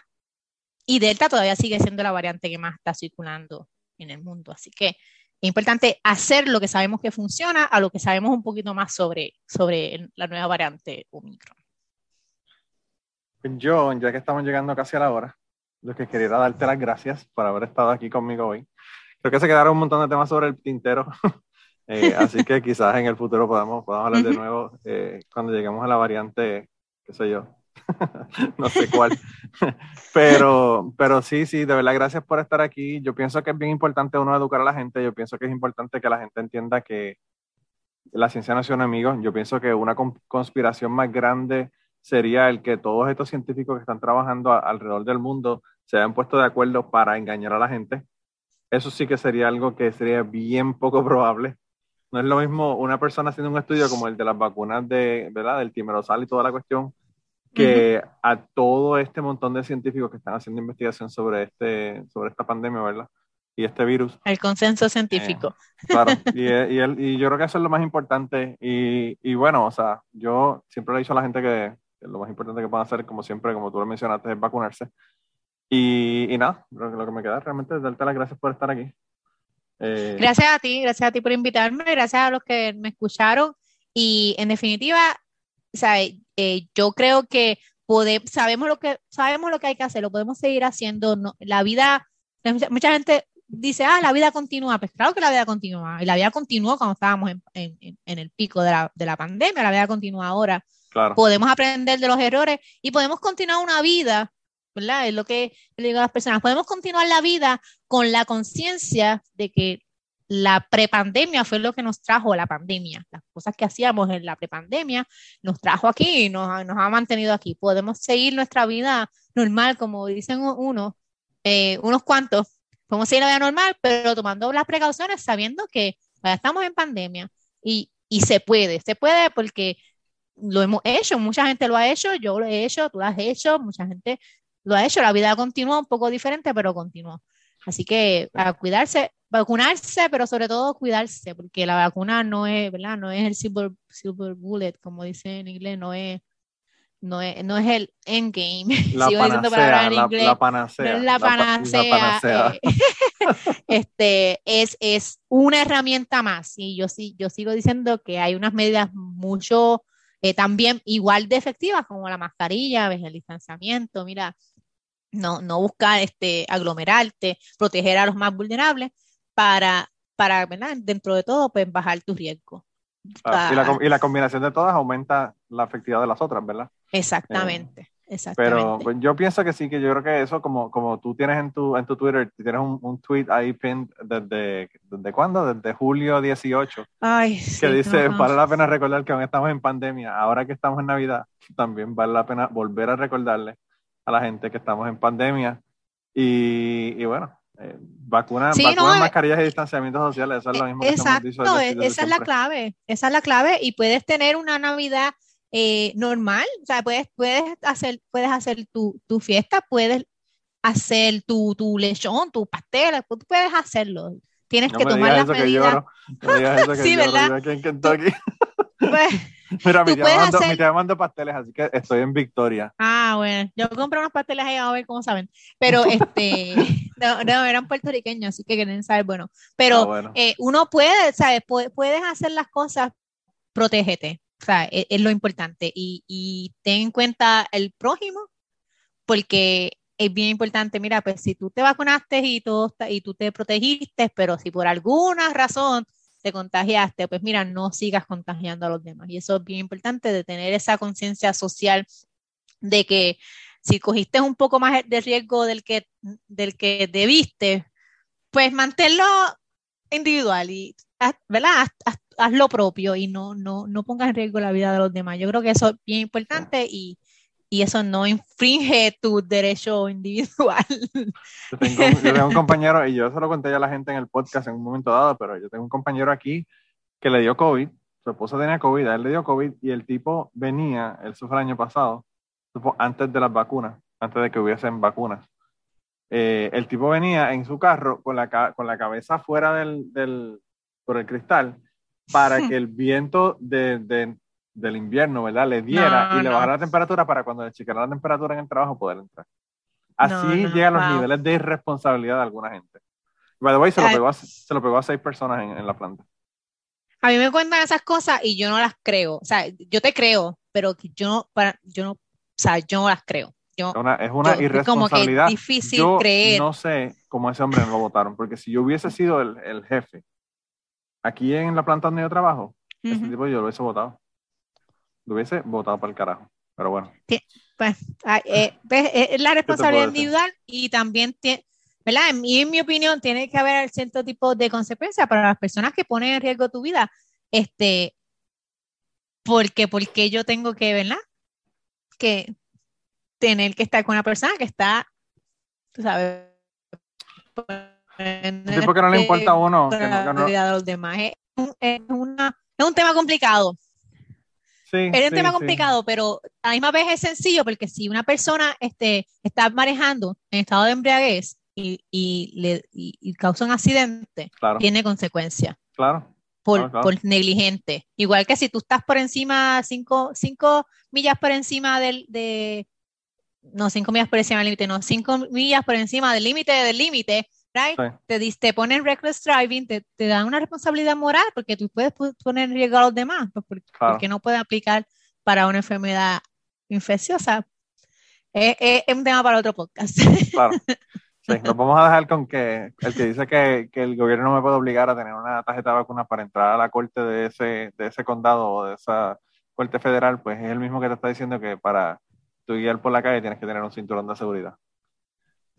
y Delta todavía sigue siendo la variante que más está circulando en el mundo. Así que es importante hacer lo que sabemos que funciona a lo que sabemos un poquito más sobre, sobre la nueva variante Omicron. Yo, ya que estamos llegando casi a la hora, lo que quería darte las gracias por haber estado aquí conmigo hoy. Creo que se quedaron un montón de temas sobre el tintero, eh, así que quizás en el futuro podamos, podamos hablar de nuevo eh, cuando lleguemos a la variante, qué sé yo, no sé cuál. pero, pero sí, sí, de verdad, gracias por estar aquí. Yo pienso que es bien importante uno educar a la gente. Yo pienso que es importante que la gente entienda que la ciencia no es un enemigo. Yo pienso que una conspiración más grande sería el que todos estos científicos que están trabajando alrededor del mundo se hayan puesto de acuerdo para engañar a la gente. Eso sí que sería algo que sería bien poco probable. No es lo mismo una persona haciendo un estudio como el de las vacunas de, ¿verdad? del timerosal y toda la cuestión, que a todo este montón de científicos que están haciendo investigación sobre, este, sobre esta pandemia, ¿verdad? Y este virus. El consenso científico. Eh, claro, y, y, yo creo que eso es lo más importante. Y, y, bueno, o sea, yo siempre le he dicho a la gente que, lo más importante que pueden hacer, como siempre, como tú lo mencionaste, es vacunarse. Y, y nada, lo, que me queda realmente es darte las gracias por estar aquí. Eh, gracias a ti, gracias a ti por invitarme, gracias a los que me escucharon. Y en definitiva, sea, eh, yo creo que sabemos, lo que, sabemos lo que hay que hacer, lo podemos seguir haciendo. No, la vida, mucha, gente dice, ah, la vida continúa. Pues claro que la vida continúa. Y la vida continuó cuando estábamos en, en, en el pico de la, de la, pandemia, la vida continúa ahora. Claro. Podemos aprender de los errores y podemos continuar una vida, ¿verdad? Es lo que le digo a las personas. Podemos continuar la vida con la conciencia de que la prepandemia fue lo que nos trajo la pandemia. Las cosas que hacíamos en la prepandemia nos trajo aquí nos, nos ha mantenido aquí. Podemos seguir nuestra vida normal, como dicen uno, eh, unos cuantos. Podemos seguir la vida normal, pero tomando las precauciones, sabiendo que ya estamos en pandemia. Y, y se puede, se puede porque lo hemos hecho, mucha gente lo ha hecho, yo lo he hecho, tú lo has hecho, mucha gente lo ha hecho. La vida continúa un poco diferente, pero continuó. Así que a cuidarse, vacunarse, pero sobre todo cuidarse, porque la vacuna no es, ¿verdad? No es el silver, silver bullet, como dice en inglés, no es, no es, no es el endgame. La Sigo panacea, palabras en inglés. La, panacea. la panacea. Eh, este, es, es una herramienta más. Y yo, sí, yo sigo diciendo que hay unas medidas mucho eh, también igual de efectivas como la mascarilla, el distanciamiento. Mira, no, no buscar este, aglomerarte, proteger a los más vulnerables para, para dentro de todo, pues bajar tu riesgo. Ah, y, la, y, la, combinación de todas aumenta la efectividad de las otras, ¿verdad? Exactamente. Exactamente. Pero pues, yo pienso que sí, que yo creo que eso, como, como tú tienes en tu, en tu Twitter, tienes un, un tweet ahí pinned desde, ¿desde cuándo? Desde julio 18. Ay, que dice, vale la pena recordar que aún estamos en pandemia. Ahora que estamos en Navidad, también vale la pena volver a recordarle a la gente que estamos en pandemia. Y, y bueno, eh, vacunas, vacunas, eh, mascarillas y distanciamiento social, eso es lo mismo exacto, que Exacto, esa es la clave, esa es la clave y puedes tener una Navidad eh, normal, o sea, puedes, puedes hacer, puedes hacer tu, tu fiesta, puedes hacer tu, tu lechón, tu pastel, tú puedes hacerlo. Tienes que tomar las medidas. sí, ¿verdad? Aquí en Kentucky. Pues, Mira, mi tía, mando, hacer... mi mando pasteles, así que estoy en victoria. Ah, bueno, yo compré unos pasteles ahí a ver cómo saben. Pero este, no, no, eran puertorriqueños, así que quieren saber, bueno. Pero ah, Eh, uno puede, ¿sabes? Puedes hacer las cosas, protégete. O sea, es, es lo importante. Y, y, ten en cuenta el prójimo, porque es bien importante, mira, pues si tú te vacunaste y, todo, y tú te protegiste, pero si por alguna razón te contagiaste, pues mira, no sigas contagiando a los demás. Y eso es bien importante de tener esa conciencia social de que si cogiste un poco más de riesgo del que, del que debiste, pues manténlo individual y, ¿verdad? haz, lo propio y no, no, no pongas en riesgo la vida de los demás. Yo creo que eso es bien importante y, y eso no infringe tu derecho individual. Yo tengo, un compañero, y yo se lo conté ya a la gente en el podcast en un momento dado, pero yo tengo un compañero aquí que le dio COVID, su esposa tenía COVID, a él le dio COVID y el tipo venía, él sufrió el año pasado, antes de las vacunas, antes de que hubiesen vacunas. Eh, el tipo venía en su carro con la, con la cabeza fuera del, del, por el cristal para que el viento de, de, del invierno, ¿verdad? Le diera y le bajara la temperatura para cuando le chequeara la temperatura en el trabajo poder entrar. Así llegan los niveles de irresponsabilidad de alguna gente. By the way, se lo pegó a, se lo pegó a seis personas en, en, la planta. A mí me cuentan esas cosas y yo no las creo. O sea, yo te creo, pero yo no, para, yo no, o sea, yo no las creo. Yo, una, es una irresponsabilidad. Como que difícil yo creer. No sé cómo ese hombre no lo votaron, porque si yo hubiese sido el, el jefe aquí en la planta donde yo trabajo, ese tipo yo lo hubiese votado. Lo hubiese votado para el carajo. Pero bueno. Pues, eh, pues es la responsabilidad individual y también tiene, ¿verdad? En mi, en mi opinión, tiene que haber cierto tipo de consecuencia para las personas que ponen en riesgo tu vida. Este, porque, porque yo tengo que, ¿verdad? Que tener que estar con una persona que está, tú sabes, sí, porque no le importa a uno. Que no, los demás. Es, es, una, es un tema complicado es un tema complicado, pero a la misma vez es sencillo porque si una persona este, está manejando en estado de embriaguez y, y, le, y, causa un accidente, tiene consecuencias. Claro. Por, por, negligente. Igual que si tú estás por encima, cinco, cinco millas por encima del, de, no, cinco millas por encima del límite, no, cinco millas por encima del límite del límite, right? Te, te ponen reckless driving, te, te, dan una responsabilidad moral porque tú puedes poner en riesgo a los demás, pues, porque, no puede aplicar para una enfermedad infecciosa. Es, es, un tema para otro podcast. Claro. Sí, nos vamos a dejar con que el que dice que, que, el gobierno no me puede obligar a tener una tarjeta de vacunas para entrar a la corte de ese, de ese condado o de esa corte federal, pues es el mismo que te está diciendo que para tu guiar por la calle tienes que tener un cinturón de seguridad.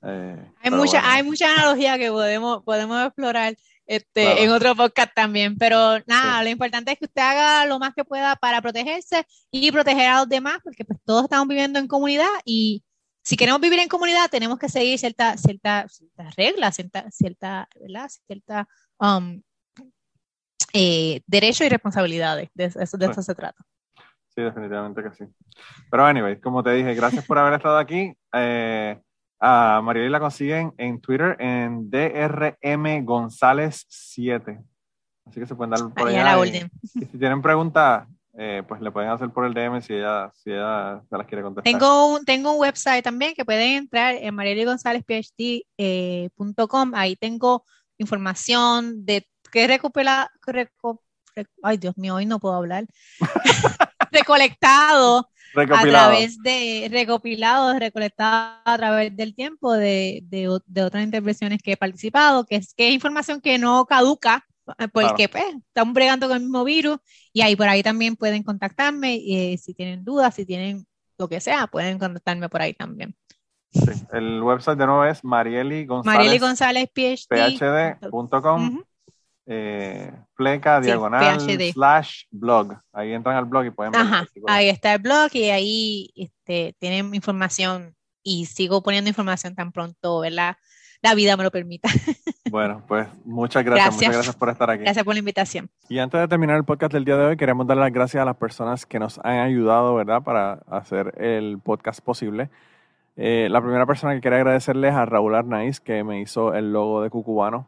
Eh, hay, mucha, hay mucha analogía que podemos, podemos explorar este, en otro podcast también, pero nada, lo importante es que usted haga lo más que pueda para protegerse y proteger a los demás, porque pues todos estamos viviendo en comunidad y si queremos vivir en comunidad tenemos que seguir ciertas cierta, cierta reglas, ciertas cierta, cierta, um, eh, derechos y responsabilidades, de, eso, de eso se trata. Sí, definitivamente que sí. Pero anyway, como te dije, gracias por haber estado aquí. Eh, a Mariela la consiguen en Twitter en DRM González 7. Así que se pueden dar por allá. Y, si tienen preguntas, eh, pues le pueden hacer por el DM si ella, si ella se las quiere contestar. Tengo un, tengo un website también que pueden entrar en marieligonzalezphd.com. Ahí tengo información de qué recupera. ay, Dios mío, hoy no puedo hablar. recolectado a través de recopilados, recolectados a través del tiempo de, de, de, otras intervenciones que he participado, que es, que es información que no caduca, eh, porque pues, están bregando con el mismo virus y ahí por ahí también pueden contactarme y eh, si tienen dudas, si tienen lo que sea, pueden contactarme por ahí también. Sí, el website de nuevo es Marieli González, Marieli González phd.com eh, pleca diagonal slash blog. Ahí entran al blog y pueden ver. ahí está el blog y ahí este, tienen información y sigo poniendo información tan pronto, ¿verdad? La vida me lo permita. Bueno, pues muchas gracias, gracias. Muchas gracias por estar aquí. Gracias por la invitación. Y antes de terminar el podcast del día de hoy, queremos dar las gracias a las personas que nos han ayudado, ¿verdad?, para hacer el podcast posible. Eh, la primera persona que quería agradecerles es a Raúl Arnaiz, que me hizo el logo de Cucubano.